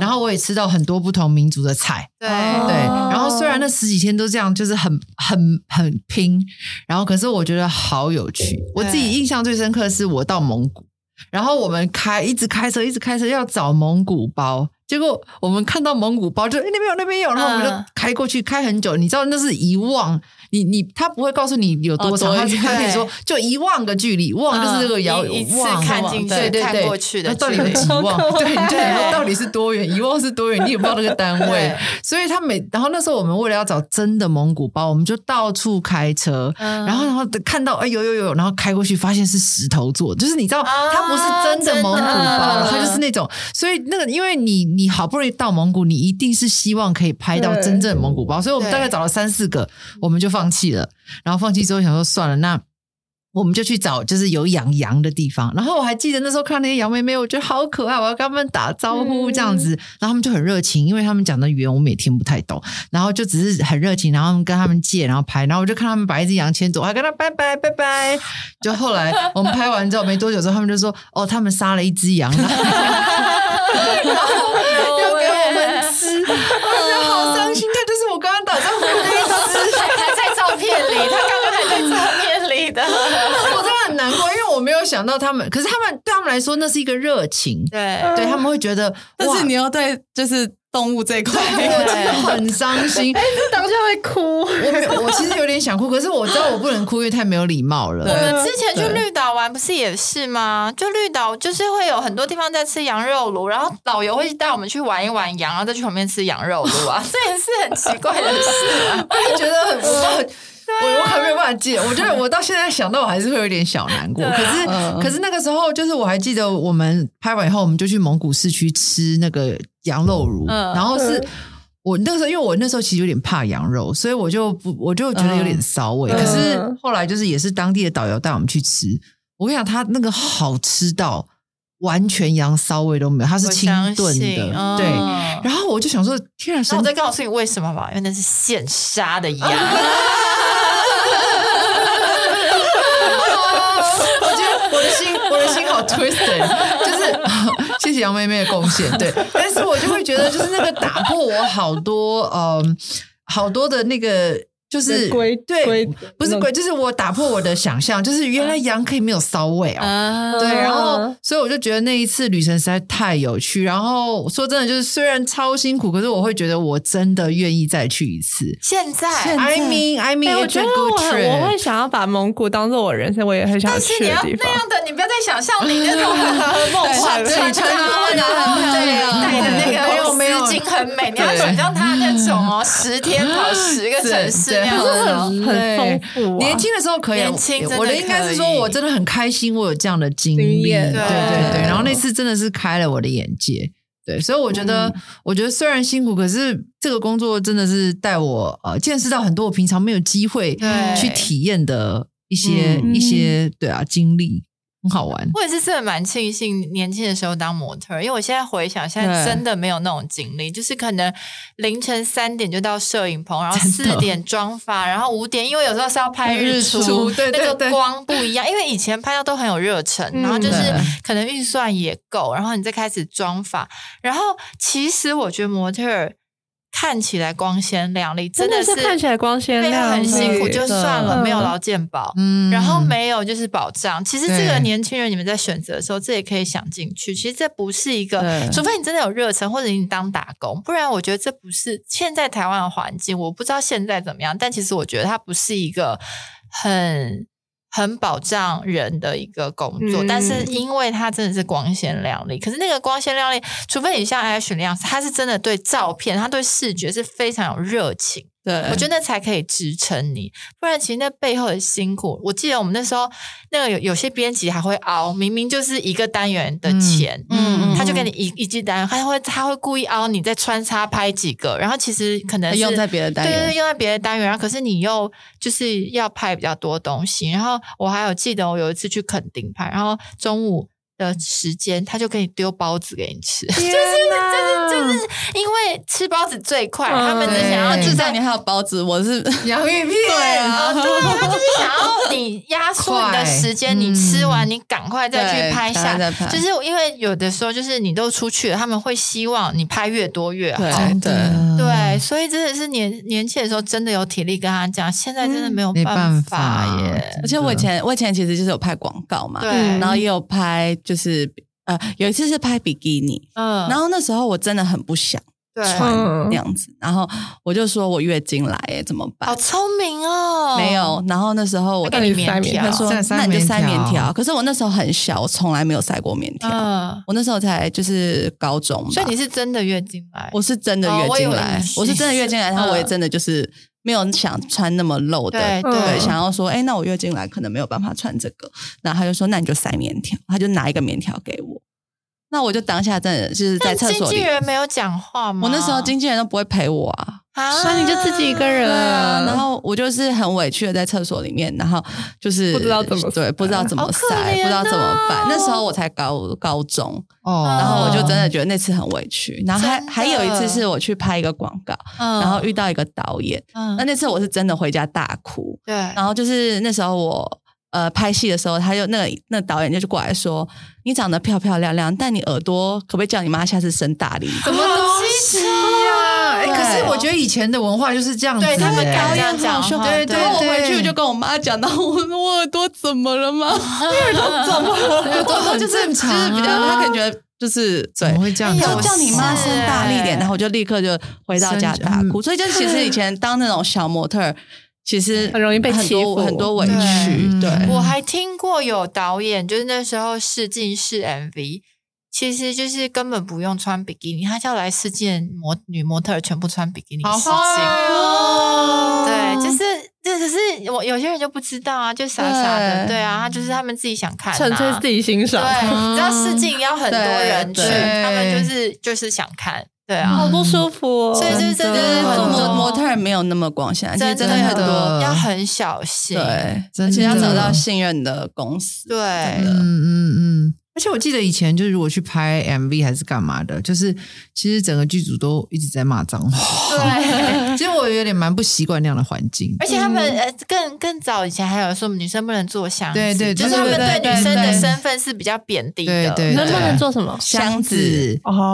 S4: 然后我也吃到很多不同民族的菜，
S1: 对
S4: 对。
S2: 哦
S4: 然后虽然那十几天都这样，就是很很很拼，然后可是我觉得好有趣。我自己印象最深刻的是我到蒙古，然后我们开一直开车，一直开车要找蒙古包。结果我们看到蒙古包，就诶那边有那边有，然后我们就
S1: 嗯
S4: 开过去，开很久。你知道那是一望，你你他不会告诉你有多长，
S3: 哦多
S4: 他只他跟你说就一万个距离，望就是这个遥
S1: 嗯一一次
S4: 望
S1: 看进去看
S4: 对对对，
S1: 过去的
S4: 那到底有几望？对，你就想说
S1: 对
S4: 到底是多远？一望是多远？你也不知道那个单 <laughs> 位，所以他每然后那时候我们为了要找真的蒙古包，我们就到处开车，
S1: 嗯
S4: 然后然后看到哎有有有，然后开过去发现是石头做的，就是你知道
S1: 啊
S4: 它不是真的蒙古包，它就是那种，所以那个因为你你好不容易到蒙古，你一定是希望可以拍到真正的蒙古包，所以我们大概找了三四个，我们就放弃了，然后放弃之后想说算了，那。我们就去找就是有养羊的地方，然后我还记得那时候看那些羊妹妹，我觉得好可爱，我要跟他们打招呼
S2: 嗯
S4: 这样子，然后他们就很热情，因为他们讲的语言我们也听不太懂，然后就只是很热情，然后跟他们借，然后拍，然后我就看他们把一只羊牵走，我还跟他拜拜拜拜。<laughs> 就后来我们拍完之后没多久之后，他们就说哦，他们杀了一只羊，<laughs> <laughs> 然后想到他们，可是他们对他们来说那是一个热情，
S1: 对，
S4: 对他们会觉得，
S3: 但是你要对就是动物这一块，
S4: 我真的很伤心。<laughs>
S2: 当下会哭。
S4: 我没有，我其实有点想哭，可是我知道我不能哭，因为太没有礼貌了。
S1: 我们之前去绿岛玩不是也是吗？就绿岛就是会有很多地方在吃羊肉炉，然后导游会带我们去玩一玩羊，然后再去旁边吃羊肉炉啊，<laughs> 这也是很奇怪的事啊。
S4: 我就觉得很，我很。我我很没有办法记，我觉得我到现在想到我还是会有点小难过。可是、
S3: 嗯
S4: 可是那个时候，就是我还记得我们拍完以后，我们就去蒙古市区吃那个羊肉炉，
S1: 嗯
S4: 然后是
S2: 嗯
S4: 我那个时候，因为我那时候其实有点怕羊肉，所以我就不我就觉得有点骚味。
S2: 嗯
S4: 可是后来就是也是当地的导游带我们去吃，我跟你讲，他那个好吃到完全羊骚味都没有，它是清炖的，
S1: 嗯
S4: 对。然后我就想说，天啊，神
S1: 那我再告诉你为什么吧，因为那是现杀的羊。
S4: 我 <laughs> 觉得我的心，我的心好 twisted，<laughs> 就是谢谢谢杨妹妹的贡献。对，但是我就会觉得，就是那个打破我好多嗯好多的那个。就是
S2: 规
S4: 对
S2: 规，
S4: 不是鬼，就是我打破我的想象，就是原来羊可以没有骚味哦。
S1: 啊
S4: 对，然后所以我就觉得那一次旅程实在太有趣。然后说真的，就是虽然超辛苦，可是我会觉得我真的愿意再去一次。
S1: 现在
S4: ，I mean, I
S2: 哎、
S4: mean,
S2: 我觉得我很我会想要把蒙古当做我人生我也很想
S1: 但是你要
S2: 去的地方。
S1: 那样的，你不要再想象你那种梦幻
S3: 对
S1: 穿
S3: 穿搭会拿很漂亮
S1: 戴的那
S4: 没有没有
S1: 个丝巾很美，你要想象他那种哦，十天跑十个城市样
S4: 对
S1: 子哦。
S2: 很丰富、啊，
S4: 年轻的时候可以，
S1: 年轻
S4: 我的应该是说我真的很开心，我有这样的经
S2: 经
S4: 历，对
S2: 验
S4: 对
S1: 对。
S4: 对。然后那次真的是开了我的眼界，对，所以我觉得，我觉得虽然辛苦，可是这个工作真的是带我呃见识到很多我平常没有机会
S1: 对。
S4: 去体验的一些
S2: 嗯。
S4: 一些对啊经历，很好玩。
S1: 我也是真的蛮庆幸年轻的时候当模特，因为我现在回想，现在真的没有那种经历，就是可能凌晨三点就到摄影棚，然后四点妆发，然后五点，因为有时候是要拍日出，
S4: 日出对对
S1: 那个光不一样，因为以前拍照都很有热忱，
S2: 嗯
S1: 然后就是可能预算也够，然后你再开始妆发，然后其实我觉得模特儿看起来光鲜亮丽，
S2: 真
S1: 的
S2: 的是看起来光鲜
S1: 会
S2: 亮丽，
S1: 很辛苦，就算了，
S2: 嗯
S1: 没有劳健保，
S4: 嗯
S1: 然后没有就是保障。其实这个年轻人，你们在选择的时候，这也可以想进去。其实这不是一个，除非你真的有热忱，或者你当打工，不然我觉得这不是现在台湾的环境。我不知道现在怎么样，但其实我觉得它不是一个很。很保障人的一个工作，
S2: 嗯
S1: 但是因为它真的是光鲜亮丽，可是那个光鲜亮丽，除非你像 Ash 那样，他是真的对照片，他对视觉是非常有热情，
S3: 对，
S1: 我觉得那才可以支撑你，不然其实那背后的辛苦，我记得我们那时候那个有有些编辑还会凹，明明就是一个单元的钱，
S3: 嗯嗯
S1: 他就给你一一季单元，他会他会故意凹你再穿插拍几个，然后其实可能是
S3: 用在别的单元
S1: 对对对，用在别的单元，然后可是你又就是要拍比较多东西，然后我还有记得我有一次去垦丁拍，然后中午。的时间，他就给你丢包子给你吃，<laughs> 就是就是就是因为吃包子最快，
S2: 嗯
S1: 他们只想要
S4: 对
S3: 至
S1: 制造
S3: 少你还有包子，我是 <laughs>
S4: 洋芋片，
S3: 对啊
S1: 对啊，他就是想要你压 <laughs> 缩你的时间，你吃完你赶快再去拍下就是因为有的时候就是你都出去了，他们会希望你拍越多越好。
S3: 对
S1: 对，所以真的是年年轻的时候真的有体力跟他讲，现在真的没有
S4: 办
S1: 法
S4: 法
S1: 耶。
S3: 而且我以前我以前其实就是有拍广告嘛，然后也有拍就是呃有一次是拍比基尼，
S1: 嗯，
S3: 然后那时候我真的很不想，穿
S2: 嗯
S3: 那样子，然后我就说我月经来耶怎么办
S1: 好？聪明哦。
S3: 没有，然后那时候我
S1: 他给你棉条
S3: 他说那你就塞棉
S4: 棉条
S3: 条，可是我那时候很小，我从来没有塞过棉条，
S1: 嗯，
S3: 我那时候才就是高中，
S1: 所以你是真的月经来？
S3: 我是真的月经来，我是真的月经来，然后我也
S1: 嗯
S3: 真的就是没有想穿那么露的，
S1: 对
S3: 想要说，哎，那我月经来可能没有办法穿这个，然后他就说，那你就塞棉条，他就拿一个棉条给我，那我就当下真的就是在
S1: 但经纪
S3: 厕所里，
S1: 人没有讲话吗？
S3: 我那时候经纪人都不会陪我啊。
S1: 啊，
S2: 所以你就自己一个人。
S3: 啊，然后我就是很委屈的在厕所里面，然后就是
S2: 不知道怎么
S3: 对，不知道怎么塞，
S1: 怜
S3: 不知道怎么办。
S1: 哦。
S3: 那时候我才高高中，
S4: 哦，
S3: 然后我就真的觉得那次很委屈。然后还还有一次是我去拍一个广告，
S1: 嗯，
S3: 然后遇到一个导演，
S1: 嗯。
S3: 那那次我是真的回家大哭。
S1: 对，
S3: 然后就是那时候我呃拍戏的时候，他就那个那导演就过来说：“你长得漂漂亮亮，但你耳朵可不可以叫你妈下次生大力一点？”
S4: 什么东西是我觉得以前的文化就是这样子，
S1: 对他们
S4: 哎
S1: 敢这样讲话，
S4: 对
S1: 对
S3: 然后我回去就跟我妈讲，然后我说我耳朵怎么了吗？<laughs>
S4: 耳朵怎么了？都很
S3: 就是
S4: 正常啊，
S3: 就是比较他可能觉得就是
S4: 怎
S3: 对
S4: 我。会这样
S1: 有
S4: 讲？
S3: 就叫你妈声大力一点，然后我就立刻就回到家大哭。所以就其实以前当那种小模特，其实
S2: 很容易被
S3: 很多
S2: 欺负
S3: 很多委屈。对，
S4: 嗯
S1: 我还听过有导演，就是那时候试镜试 MV，其实就是根本不用穿比基尼，他叫来试镜模女模特全部穿比基尼
S4: 好
S1: 试镜。
S4: 哦，
S1: 对，就是这只是我有些人就不知道啊，就傻傻的，
S3: 对
S1: 对啊，他就是他们自己想看、啊，
S2: 纯粹自己欣赏。
S1: 对，
S4: 嗯
S1: 你知道试镜要很多人去，他们就是就是想看，对啊，
S2: 好不舒服哦。
S1: 所以就是
S4: 真的
S3: 就是做模模特儿没有那么光鲜，其实
S1: 真
S3: 真的很多
S4: 的
S1: 要很小心，
S3: 对，而且要找到信任的公司。
S1: 对
S4: 嗯嗯嗯，而且我记得以前就是如果去拍 MV 还是干嘛的，就是其实整个剧组都一直在骂脏话。
S1: 对，<laughs>
S4: 其实我有点蛮不习惯那样的环境。
S1: 而且他们呃更更早以前还有说女生不能做箱子，
S4: 对对
S1: 就是他们
S3: 对
S1: 女生的身份是比较贬低的，
S4: 对对
S2: 能不能做什么？
S3: 箱子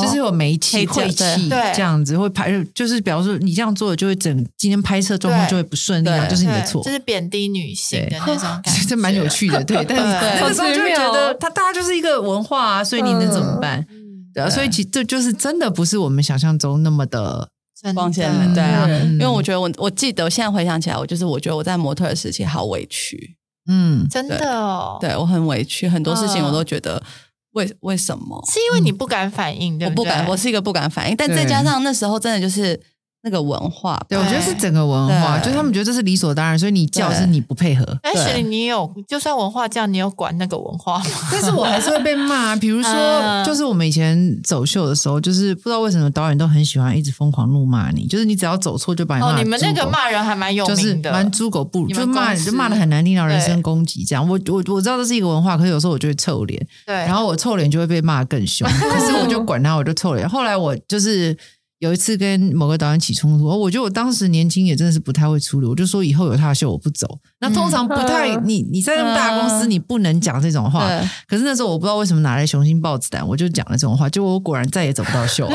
S4: 就是有煤气、晦气
S1: 对。
S4: 这样子会拍，就是比方说你这样做就会整今天拍摄状况就会不顺利啊，
S3: 对
S1: 对
S4: 就是你的错。
S1: 就。是贬低女性的那种感觉，<laughs>
S4: 这蛮有趣的，对，但是
S1: 对。
S4: 那个时候就觉得
S2: 哦
S4: 他大家就是一个文化啊，所以你能怎么办？
S1: 嗯。
S4: 对啊，所以其实这就是真的不是我们想象中那么的，
S3: 光鲜的，对啊，
S4: 嗯。
S3: 因为我觉得我我记得，我现在回想起来，我就是我觉得我在模特儿时期好委屈，
S4: 嗯，
S1: 真的哦，
S3: 对我很委屈，很多事情
S1: 嗯
S3: 我都觉得为为什么？
S1: 是因为你不敢反应，对对？
S3: 我不敢，我是一个不敢反应，但再加上那时候真的就是那个文化吧，
S4: 对，我觉得是整个文化，就是他们觉得这是理所当然，所以你叫是你不配合。
S1: 但
S3: 对
S1: 是你有，就算文化这样，你有管那个文化吗？
S4: 但是我还是会被骂，比如说，
S1: 嗯
S4: 就是我们以前走秀的时候，就是不知道为什么导演都很喜欢一直疯狂怒骂你，就是你只要走错就把你骂
S1: 哦，你们那个骂人还蛮有
S4: 就是
S1: 名的，
S4: 蛮猪狗不如，就骂就骂的很难听到人身攻击这样。我我我知道这是一个文化，可是有时候我就会臭脸，
S1: 对，
S4: 然后我臭脸就会被骂得更凶，<laughs> 可是我就管他，我就臭脸。后来我就是。有一次跟某个导演起冲突，我觉得我当时年轻也真的是不太会处理，我就说以后有他的秀我不走。那通常不太，
S2: 嗯
S4: 你你在那么大的公司，
S3: 嗯
S4: 你不能讲这种话。
S3: 对
S4: 可是那时候我不知道为什么拿来雄心豹子胆，我就讲了这种话，结果我果然再也走不到秀。<laughs>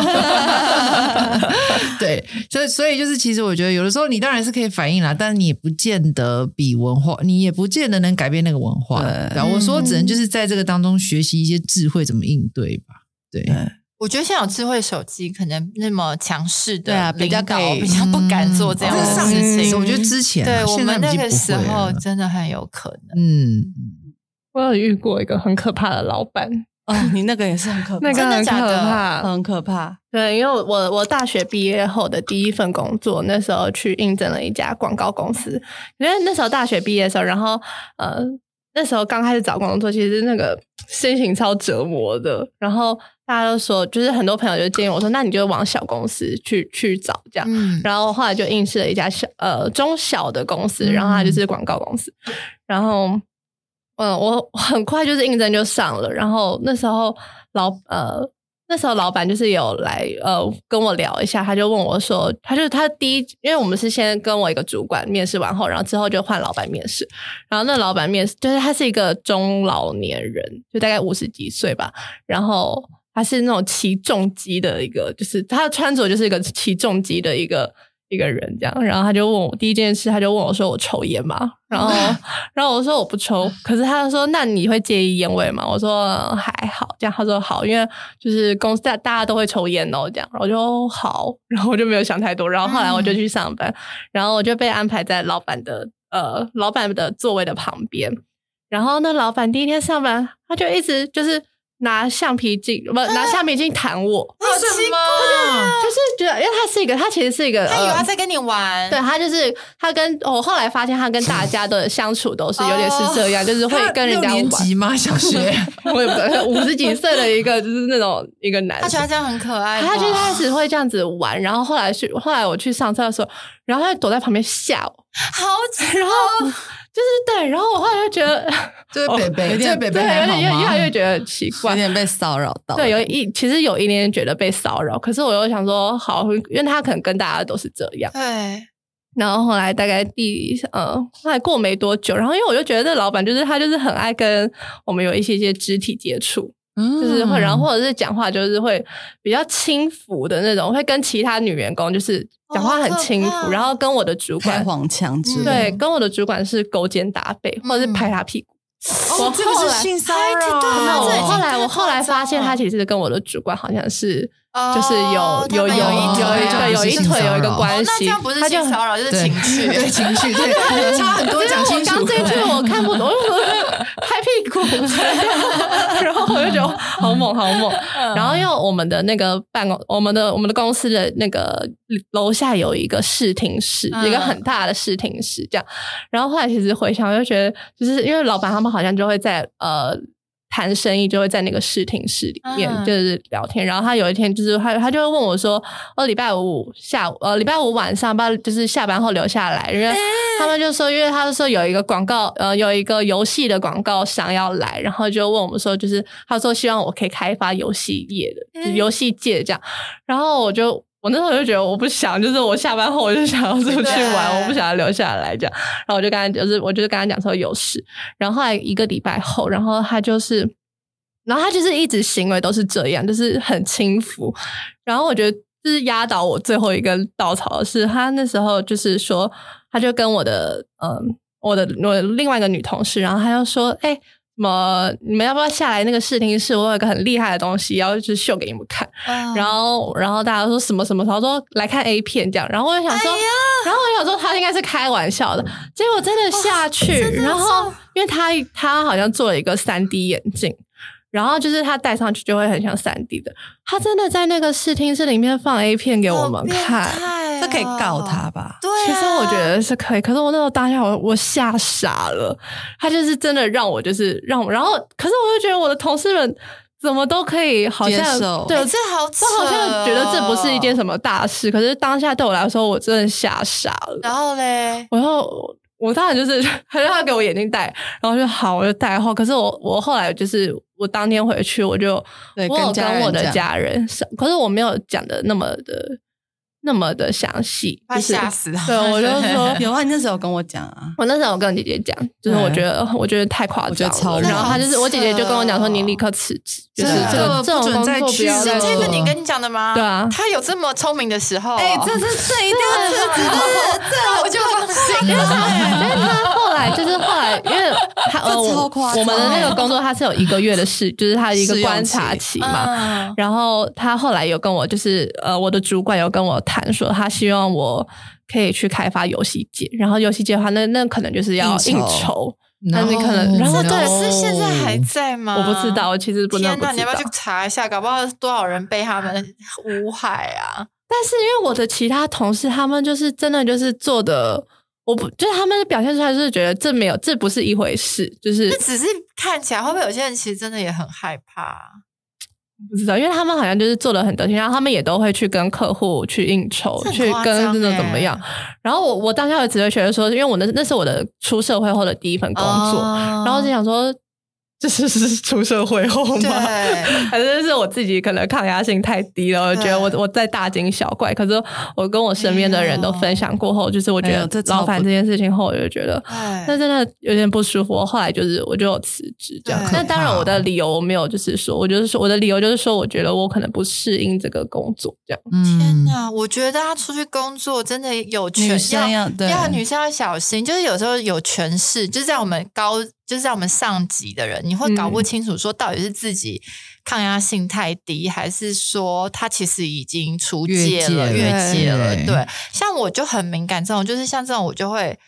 S4: 对，所以所以就是，其实我觉得有的时候你当然是可以反应啦，但你也不见得比文化，你也不见得能改变那个文化。我说只能就是在这个当中学习一些智慧，怎么应对吧。对，
S3: 对
S1: 我觉得现在有智慧手机，可能那么强势的领导
S3: 比较可以
S1: 比较不敢做这样的
S4: 嗯
S1: 事情。
S4: 我觉得之前啊
S1: 对我们那个时候真的很有可能。
S4: 嗯，
S2: 我有遇过一个很可怕的老板，
S3: 哦，你那个也是很可怕，<laughs>
S2: 那个
S1: 真的
S2: 很可
S1: 假的
S2: 怕。
S3: 很可怕，
S2: 对，因为我我我大学毕业后的第一份工作，那时候去应征了一家广告公司。因为那时候大学毕业的时候，然后呃那时候刚开始找工作，其实那个心情超折磨的。然后大家都说，就是很多朋友就建议我说，那你就往小公司去去找这样。
S1: 嗯，
S2: 然后后来就应试了一家小呃中小的公司，然后它就是广告公司，然后嗯，我很快就是应征就上了，然后那时候老呃那时候老板就是有来呃跟我聊一下，他就问我说，他就是他第一，因为我们是先跟我一个主管面试完后，然后之后就换老板面试，然后那老板面试就是他是一个中老年人，就大概五十几岁吧，然后他是那种骑重机的一个，就是他的穿着就是一个骑重机的一个一个人这样，然后他就问我第一件事，他就问我说我抽烟吗？然后 <laughs> 然后我说我不抽，可是他就说那你会介意烟味吗？我说还好，这样他说好，因为就是公司大大家都会抽烟哦，这样，我就好，然后我就没有想太多，然后后来我就去上班，然后我就被安排在老板的呃老板的座位的旁边，然后那老板第一天上班，他就一直就是拿橡皮筋不拿橡皮筋弹我，
S1: 好奇怪，
S2: 就是觉得因为他是一个他其实是一个
S1: 他以为
S2: 呃
S1: 他在跟你玩，
S2: 对他就是他跟我后来发现他跟大家的相处都是有点是这样，就是会跟人家玩。
S4: 年级吗？小学？<laughs>
S2: 我也不知道，五十几岁的一个就是那种一个男生。
S1: 他觉得，这样很可爱，
S2: 他就开始会这样子玩，然后后来去后来我去上厕所，然后他就躲在旁边吓我，
S1: 好
S2: 然后就是对，然后我后来就觉得，<laughs>
S4: 就是北北，
S2: 对，
S4: 北还好
S2: 有点越越来越？觉得奇怪有，
S3: 点被骚扰到，
S2: 对，有一其实有一点点觉得被骚扰，可是我又想说好，因为他可能跟大家都是这样。
S1: 对，
S2: 然后后来大概第呃，后来过没多久，然后因为我就觉得这老板就是他就是很爱跟我们有一些些肢体接触，就是会，然后或者是讲话就是会比较轻浮的那种，会跟其他女员工就是讲话很轻浮，然后跟我的主
S3: 开
S2: 管
S3: 黄腔之类，
S2: 对，跟我的主管是勾肩搭背，或者是拍他屁股。我
S4: 哦，这个
S2: 后来
S4: 是性骚
S1: 哎对对
S2: 那
S4: 扰。
S2: 我后来我后来发现，他其实跟我的主管好像是，
S1: 哦
S2: 就是有有有
S1: 一
S2: 有
S1: 一
S2: 对有一腿有一个关系，
S1: 哦那这样不是
S2: 他就
S1: 性骚扰，就是情绪，
S4: 对情绪，对 <laughs> 差很多，讲清楚。
S2: 我刚进去我看不懂，<laughs> 拍屁股，<laughs> 然后我就觉得好猛好猛。然后因为我们的那个办公，我们的我们的公司的那个楼下有一个视听室，
S1: 嗯
S2: 一个很大的视听室，这样。然后后来其实回想，我就觉得，就是因为老板他们好像就会在呃。谈生意，就会在那个视听室里面
S1: 嗯
S2: 就是聊天。然后他有一天就是他他就会问我说：“哦，礼拜五下午呃礼拜五晚上，不知道就是下班后留下来，因为他们就说，因为他就说有一个广告呃有一个游戏的广告商要来，然后就问我们说，就是他说希望我可以开发游戏业的，游戏界这样。然后我就我那时候就觉得我不想，就是我下班后我就想要出去玩，我不想要留下来这样。然后我就跟他就是我就是跟他讲说有事，然后后来一个礼拜后，然后他就是，然后他就是一直行为都是这样，就是很轻浮。然后我觉得就是压倒我最后一根稻草的是，他那时候就是说，他就跟我的嗯我的我的另外一个女同事，然后他就说，哎、什么？你们要不要下来那个视听室？我有一个很厉害的东西，要就是秀给你们看。
S1: 嗯
S2: 然后，然后大家说什么什么，然后说来看 A 片这样，然后我就想说，然后我想说他应该是开玩笑的，结果真的下去，然后因为他他好像做了一个三 D 眼镜，然后就是他戴上去就会很像三 D 的，他真的在那个视听室里面放 A 片给我们看。
S3: 这可以告他。吧？
S1: 对啊，
S2: 其实我觉得是可以，可是我那时候当下我我吓傻了，他就是真的让我就是让我，然后可是我就觉得我的同事们怎么都可以好像
S3: 接受
S2: 对
S1: 哎，这好扯
S2: 我好像觉得这不是一件。什么大事，可是当下对我来说，我真的吓傻了。
S1: 然后嘞，
S2: 然后我当然就是，<laughs> 他让他给我眼镜戴，然后就好，我就戴后。可是我我后来就是我当天回去，我就
S3: 对
S2: 我有
S3: 跟
S2: 我的家人说，可是我没有讲的那么的那么的详细，
S1: 怕
S2: 就是
S1: 吓死他
S2: 对，我就说。<laughs>
S3: 有啊，你那时候有跟我讲啊，
S2: 我那时候有跟姐姐讲，就是我觉得我觉得太夸张了，然后她就是我姐姐就跟我讲说，你立刻辞职，就是这个这种
S4: 不准
S2: 工作不
S4: 再去
S1: 是
S2: 要再
S1: 这个你跟你讲的吗？
S2: 对啊
S1: 他有这么聪明的时候哦。
S3: 哎，这是这一定要辞职，<laughs>
S1: 这我就放心
S2: 因为他，
S1: 了。
S2: 因为他后来就是后来，因为他呃，我我们的那个工作他是有一个月的试，就是他一个观察
S3: 期
S2: 期嘛。
S1: 嗯
S2: 然后他后来有跟我，就是呃，我的主管有跟我谈说，他希望我可以去开发游戏界。然后游戏界的话，那那可能就是要
S3: 应酬
S2: 那你可能然后
S1: 这
S2: 对
S1: 个是现在还在吗？
S2: 我不知道，我其实不能不知道
S1: 天哪，你要不要去。查一下？搞不好多少人被他们诬害啊？
S2: 但是因为我的其他同事，他们就是真的就是做的，我不就是他们表现出来就是觉得这没有，这不是一回事，就是
S1: 那只是看起来，会不会有些人其实真的也很害怕啊？
S2: 不知道，因为他们好像就是做的很得体，然后他们也都会去跟客户去应酬，去跟真的
S1: 欸
S2: 怎么样。然后我我当下只会觉得说，因为我那那是我的出社会后的第一份工作，
S1: 哦
S2: 然后就想说，<laughs> 这是是出社会后吗？
S1: 对 <laughs>
S2: 还是是我自己可能抗压性太低了，我觉得我我在大惊小怪。可是我跟我身边的人都分享过后，就是我觉得
S3: 这超不
S2: 老板这件事情后，我就觉得。
S1: 哎
S2: 那真的有点不舒服，我后来就是我就有辞职这样。那当然我的理由我没有，就是说我就是说我的理由就是说，我觉得我可能不适应这个工作这样。
S1: 天哪！我觉得他出去工作真的有权
S3: 要对
S1: 要女生要小心，就是有时候有权势，就是在我们高，就是在我们上级的人，你会搞不清楚说到底是自己抗压性太低，还是说他其实已经出界了、
S4: 越界了。对
S1: 对，像我就很敏感，这种就是像这种我就会。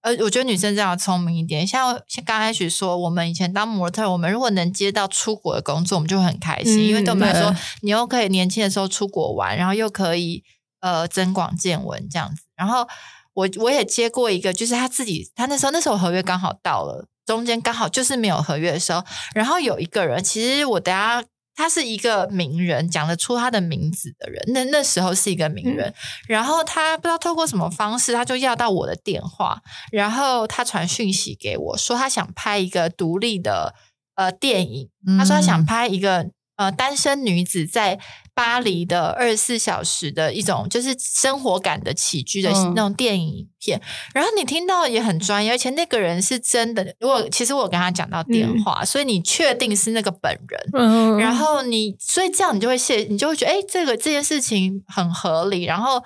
S1: 呃，我觉得女生这样聪明一点，像像刚开始说，我们以前当模特，我们如果能接到出国的工作，我们就会很开心，
S2: 嗯
S1: 因为对我们来说，你又可以年轻的时候出国玩，然后又可以呃增广见闻这样子。然后我我也接过一个，就是他自己，他那时候那时候合约刚好到了，中间刚好就是没有合约的时候，然后有一个人，其实我等下。他是一个名人，讲得出他的名字的人。那那时候是一个名人，然后他不知道透过什么方式，他就要到我的电话，然后他传讯息给我说，他想拍一个独立的呃电影，他说他想拍一个呃单身女子在巴黎的二十四小时的一种就是生活感的起居的
S3: 嗯
S1: 那种电影影片。然后你听到也很专业，而且那个人是真的。我其实我有跟他讲到电话，所以你确定是那个本人。
S2: 嗯
S1: 然后你，所以这样你就会谢，你就会觉得，哎，这个这件事情很合理。然后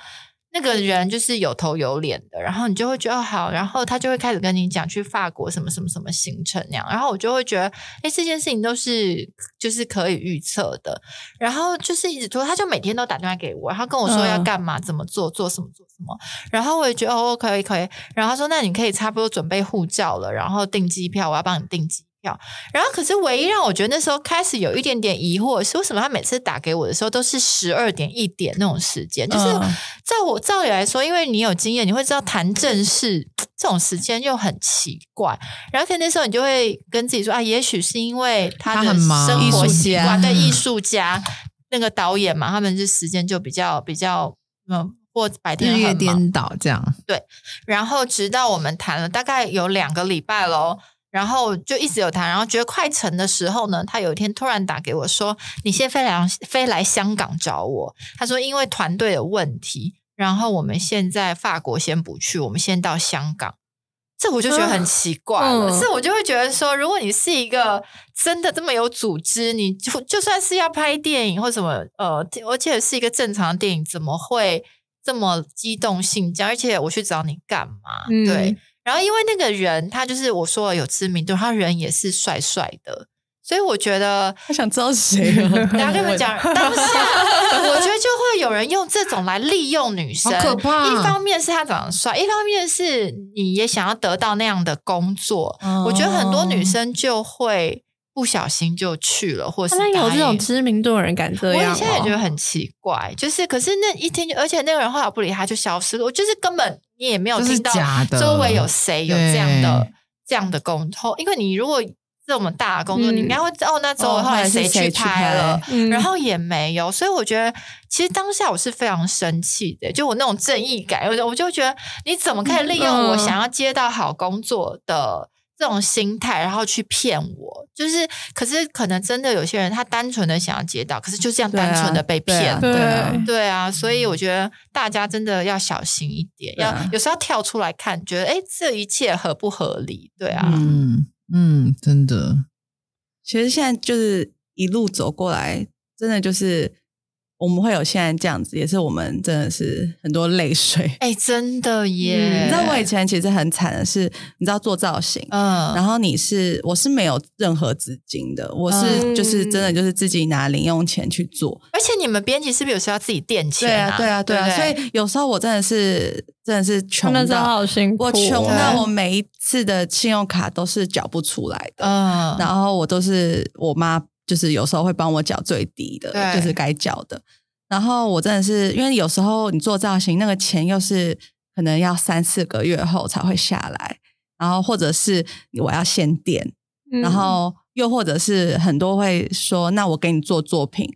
S1: 那个人就是有头有脸的，然后你就会觉得哦好，然后他就会开始跟你讲去法国什么什么什么行程那样，然后我就会觉得，哎，这件事情都是就是可以预测的。然后就是一直拖，他就每天都打电话给我，然后跟我说要
S2: 嗯
S1: 干嘛、怎么做、做什么、做什么。然后我也觉得哦，可以可以。然后他说，那你可以差不多准备护照了，然后订机票，我要帮你订机票。然后，可是唯一让我觉得那时候开始有一点点疑惑是，为什么他每次打给我的时候都是十二点一点那种时间？就是
S3: 嗯
S1: 在我照理来说，因为你有经验，你会知道谈正事这种时间又很奇怪。然后，可能那时候你就会跟自己说啊，也许是因为他的
S4: 他很忙
S1: 生活习惯，对艺术家那个导演嘛，他们是时间就比较比较嗯，或白天
S4: 日。颠倒这样。
S1: 对然后直到我们谈了大概有两个礼拜喽，然后就一直有谈，然后觉得快成的时候呢，他有一天突然打给我说：“你先飞来飞来香港找我。”他说：“因为团队的问题，然后我们现在法国先不去，我们先到香港。”这我就觉得很奇怪了，
S2: 嗯
S1: 是我就会觉得说，如果你是一个真的这么有组织，你就就算是要拍电影或什么，呃，而且是一个正常的电影，怎么会这么激动性这样？而且我去找你干嘛？
S2: 嗯
S1: 对，然后因为那个人他就是我说的有知名度，他人也是帅帅的，所以我觉得
S3: 他想知道谁哦。<laughs>
S1: 等一下跟你们讲，当下我觉得就会有人用这种来利用女生，
S4: 可怕
S1: 一方面是他长得帅，一方面是你也想要得到那样的工作。
S3: 哦
S1: 我觉得很多女生就会不小心就去了，或是
S2: 他们有这种知名度的人敢这样、哦？
S1: 我现在也觉得很奇怪，就是可是那一天，而且那个人后来不理他就消失了，我就是根本你也没有
S4: 就是
S1: 听到周围有谁有这样的这样的工作，因为你如果这么大的工作，
S2: 嗯
S1: 你应该会知道哦，那周围
S3: 哦
S1: 后来
S3: 谁
S1: 去
S3: 去
S1: 拍了然后也没有，所以我觉得其实当下我是非常生气的，就我那种正义感，我就我就觉得你怎么可以利用我
S2: 嗯
S1: 想要接到好工作的这种心态，然后去骗我？就是，可是可能真的有些人他单纯的想要接到，可是就这样单纯的被骗。
S3: 对啊对啊
S2: 对
S1: 对啊，所以我觉得大家真的要小心一点，要有时候要跳出来看，觉得哎，诶这一切合不合理？对啊，
S4: 嗯嗯，真的，
S3: 其实现在就是一路走过来，真的就是我们会有现在这样子，也是我们真的是很多泪水。
S1: 哎，真的耶！
S3: 你知道我以前其实很惨的是，你知道做造型，
S1: 嗯，
S3: 然后你是我是没有任何资金的，我是
S1: 嗯
S3: 就是真的就是自己拿零用钱去做。
S1: 而且你们编辑是不是有时候要自己垫钱、
S3: 对啊，对啊，对啊，
S1: 不
S3: 所以有时候我真的是真的是穷
S2: 真的是
S3: 到
S2: 好辛苦哦，
S3: 我穷到我每一次的信用卡都是缴不出来的，
S1: 嗯，
S3: 然后我都是我妈，就是有时候会帮我缴最低的，就是该缴的。然后我真的是因为有时候你做造型，那个钱又是可能要三四个月后才会下来，然后或者是我要先垫，
S2: 嗯
S3: 然后又或者是很多会说，那我给你做作品。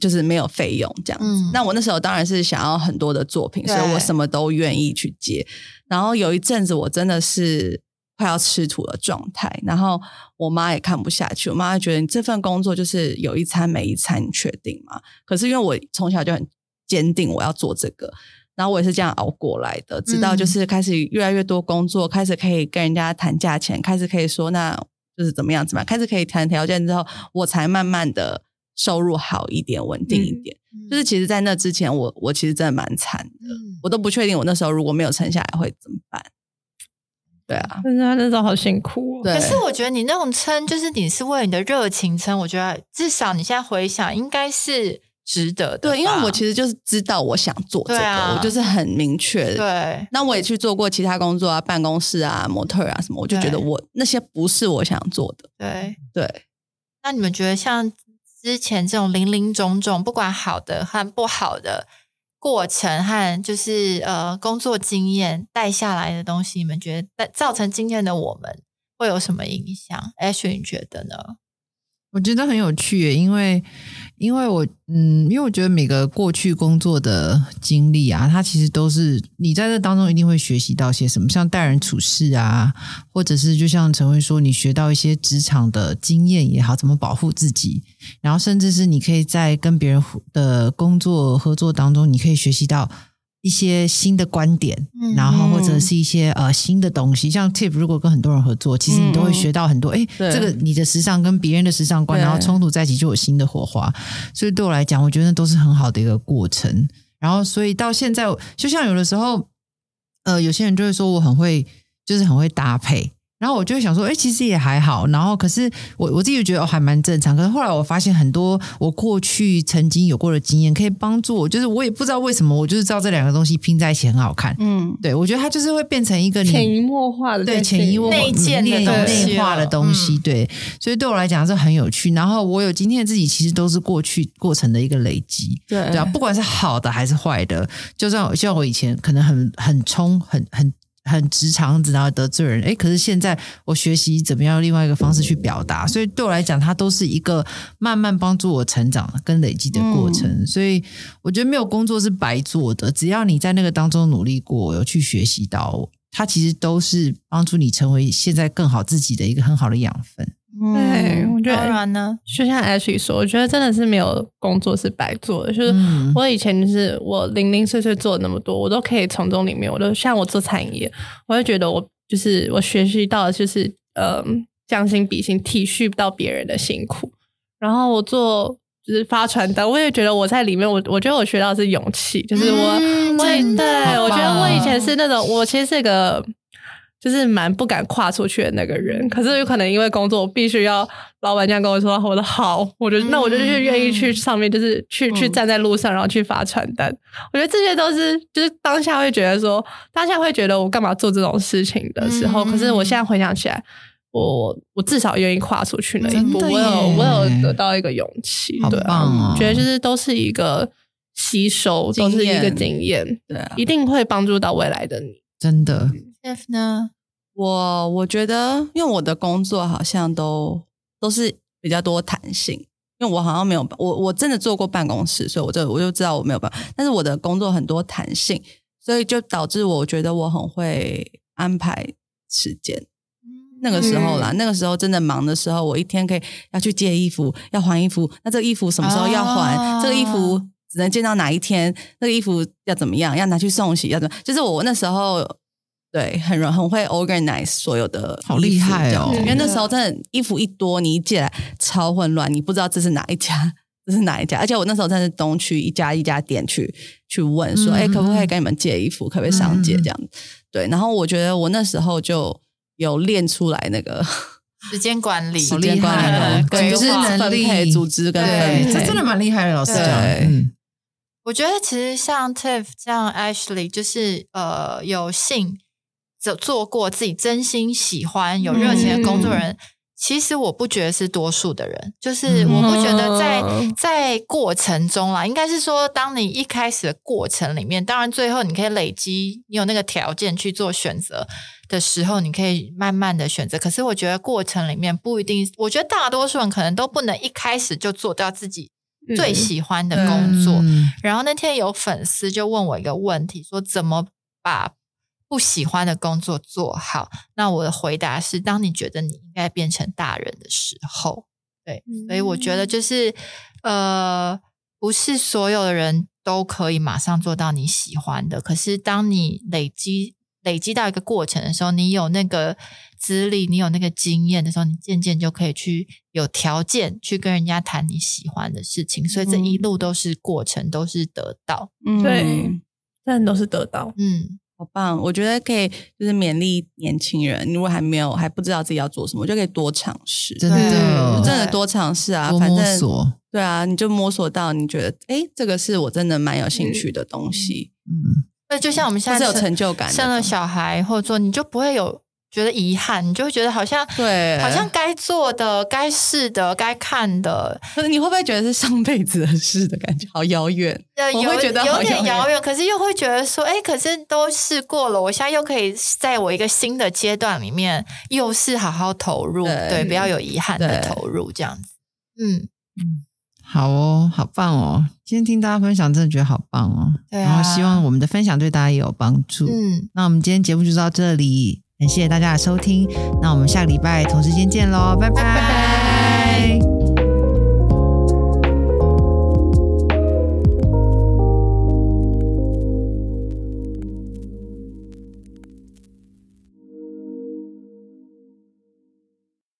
S3: 就是没有费用这样子，
S1: 嗯
S3: 那我那时候当然是想要很多的作品，所以我什么都愿意去接。然后有一阵子我真的是快要吃土的状态，然后我妈也看不下去，我妈觉得你这份工作就是有一餐没一餐，你确定吗？可是因为我从小就很坚定我要做这个，然后我也是这样熬过来的，直到就是开始越来越多工作，开始可以跟人家谈价钱，开始可以说那就是怎么样怎么样，开始可以谈条件之后，我才慢慢的收入好一点，稳定一点。就是其实，在那之前，我我其实真的蛮惨的，
S1: 嗯
S3: 我都不确定我那时候如果没有撑下来会怎么办。对啊，
S2: 真的那种好辛苦、哦。
S3: 对
S1: 可是我觉得你那种撑，就是你是为了你的热情撑，我觉得至少你现在回想，应该是值得的。
S3: 对，因为我其实就是知道我想做这个，
S1: 啊
S3: 我就是很明确的。
S1: 对
S3: 那我也去做过其他工作啊，办公室啊、模特啊什么，我就觉得我那些不是我想做的。
S1: 对。
S3: 对，
S1: 那你们觉得像之前这种零零总总，不管好的和不好的过程和就是呃工作经验带下来的东西，你们觉得带造成今天的我们会有什么影响？Ash，你觉得呢？
S4: 我觉得很有趣，因为因为我嗯，因为我觉得每个过去工作的经历啊，它其实都是你在这当中一定会学习到些什么，像待人处事啊，或者是就像陈慧说，你学到一些职场的经验也好，怎么保护自己，然后甚至是你可以在跟别人的工作合作当中，你可以学习到。一些新的观点，
S1: 嗯
S4: 然后或者是一些呃新的东西，像 Tip 如果跟很多人合作，其实你都会学到很多。哎、
S3: 对
S4: 这个你的时尚跟别人的时尚观，然后冲突在一起就有新的火花。所以对我来讲，我觉得那都是很好的一个过程。然后，所以到现在，就像有的时候，呃，有些人就会说我很会，就是很会搭配。然后我就会想说，哎、其实也还好。然后可是我我自己觉得哦，还蛮正常。可是后来我发现很多我过去曾经有过的经验，可以帮助我，就是我也不知道为什么，我就是知道这两个东西拼在一起很好看。
S3: 嗯，
S4: 对，我觉得它就是会变成一个
S2: 潜移默化的
S4: 对潜移默化
S1: 内建的
S4: 内
S1: 东西
S4: 内化的东西，
S1: 嗯
S4: 对，所以对我来讲是很有趣。然后我有今天的自己，其实都是过去过程的一个累积，
S3: 对
S4: 对啊，不管是好的还是坏的，就算像我以前可能很很冲，很很。很直肠子，然后得罪人，哎，可是现在我学习怎么样另外一个方式去表达，所以对我来讲，它都是一个慢慢帮助我成长跟累积的过程。所以我觉得没有工作是白做的，只要你在那个当中努力过，有去学习到，它其实都是帮助你成为现在更好自己的一个很好的养分。
S2: 对，我觉得
S1: 然呢，
S2: 就像 Ashley 说，我觉得真的是没有工作是白做的。就是
S4: 嗯
S2: 我以前就是我零零碎碎做了那么多，我都可以从中里面，我都像我做餐饮业，我会觉得我就是我学习到的就是呃将心比心，体恤到别人的辛苦。然后我做就是发传单，我也觉得我在里面，我我觉得我学到的是勇气，就是我、
S1: 嗯
S2: 我也对我觉得我以前是那种我其实是个。就是蛮不敢跨出去的那个人，可是有可能因为工作，我必须要老板这样跟我说，我的好，我就、那我就去愿意去上面，就是去、去站在路上，然后去发传单。我觉得这些都是就是当下会觉得说，当下会觉得我干嘛做这种事情的时候，
S1: 嗯
S2: 可是我现在回想起来，我我至少愿意跨出去那一步，我有我有得到一个勇气，对啊，
S4: 哦
S2: 觉得就是都是一个吸收，都是一个
S3: 经
S2: 经验，
S3: 对啊，
S2: 一定会帮助到未来的你。
S4: 真的，
S1: Jeff 呢？
S3: 我我觉得，因为我的工作好像都都是比较多弹性，因为我好像没有我我真的做过办公室，所以我就我就知道我没有办法。但是我的工作很多弹性，所以就导致我觉得我很会安排时间。那个时候啦，那个时候真的忙的时候，我一天可以要去借衣服，要还衣服。那这个衣服什么时候要还？
S1: 哦
S3: 这个衣服只能见到哪一天？那个衣服要怎么样？要拿去送洗？要怎么？就是我那时候对很容很会 organize 所有的
S4: 好厉害哦
S3: 因为那时候真的衣服一多，你一借来超混乱，你不知道这是哪一家。这是哪一家？而且我那时候真的是东区一家一家店去去问说，
S4: 嗯
S3: 哎、可不可以跟你们借衣服？可不可以上街
S4: 嗯
S3: 这样？对，然后我觉得我那时候就有练出来那个 <laughs>
S1: 时间管理，<laughs>
S4: 时间管理
S1: 对规
S4: 组织
S1: 划
S4: 能力
S3: 分配、组织跟
S1: 对
S3: 分配，
S4: 这真的蛮厉害的，老师
S1: 对
S4: 讲，嗯，
S1: 我觉得其实像 Tiff 这样 Ashley，就是呃有幸做做过自己真心喜欢、有热情的工作人。其实我不觉得是多数的人，就是我不觉得在、
S2: 嗯
S1: 在过程中啦，应该是说，当你一开始的过程里面，当然最后你可以累积，你有那个条件去做选择的时候，你可以慢慢的选择。可是我觉得过程里面不一定，我觉得大多数人可能都不能一开始就做到自己最喜欢的工作。
S4: 嗯
S1: 然后那天有粉丝就问我一个问题，说怎么把不喜欢的工作做好？那我的回答是：当你觉得你应该变成大人的时候，对，所以我觉得就是呃，不是所有的人都可以马上做到你喜欢的，可是当你累积累积到一个过程的时候，你有那个资历，你有那个经验的时候，你渐渐就可以去有条件去跟人家谈你喜欢的事情，所以这一路都是过程，都是得到。
S3: 嗯
S2: 对真的都是得到。
S1: 嗯，
S3: 好棒！我觉得可以，就是勉励年轻人，如果还没有还不知道自己要做什么，就可以多尝试，
S4: 真的
S1: 对
S3: 真的多尝试啊，反正
S4: 索，
S3: 对啊，你就摸索到你觉得，哎，这个是我真的蛮有兴趣的东西，
S4: 嗯，
S1: 那就像我们现
S3: 在是有成就感的
S1: 生了小孩，或者说你就不会有觉得遗憾，你就会觉得好像
S3: 对
S1: 好像该做的、该试的、该看的，
S3: 可是你会不会觉得是上辈子的事的感觉，好遥远？<laughs>
S1: 呃，有
S3: 我会觉得
S1: 有点遥远，可是又会觉得说，哎，可是都试过了，我现在又可以在我一个新的阶段里面，又是好好投入，
S3: 对
S1: 对，不要有遗憾的投入，这样子。嗯，
S4: 好哦，好棒哦！今天听大家分享，真的觉得好棒哦。
S1: 对啊
S4: 然后希望我们的分享对大家也有帮助。
S1: 嗯，
S4: 那我们今天节目就到这里，感谢大家的收听。那我们下个礼拜同时间见喽，拜拜
S1: 拜拜。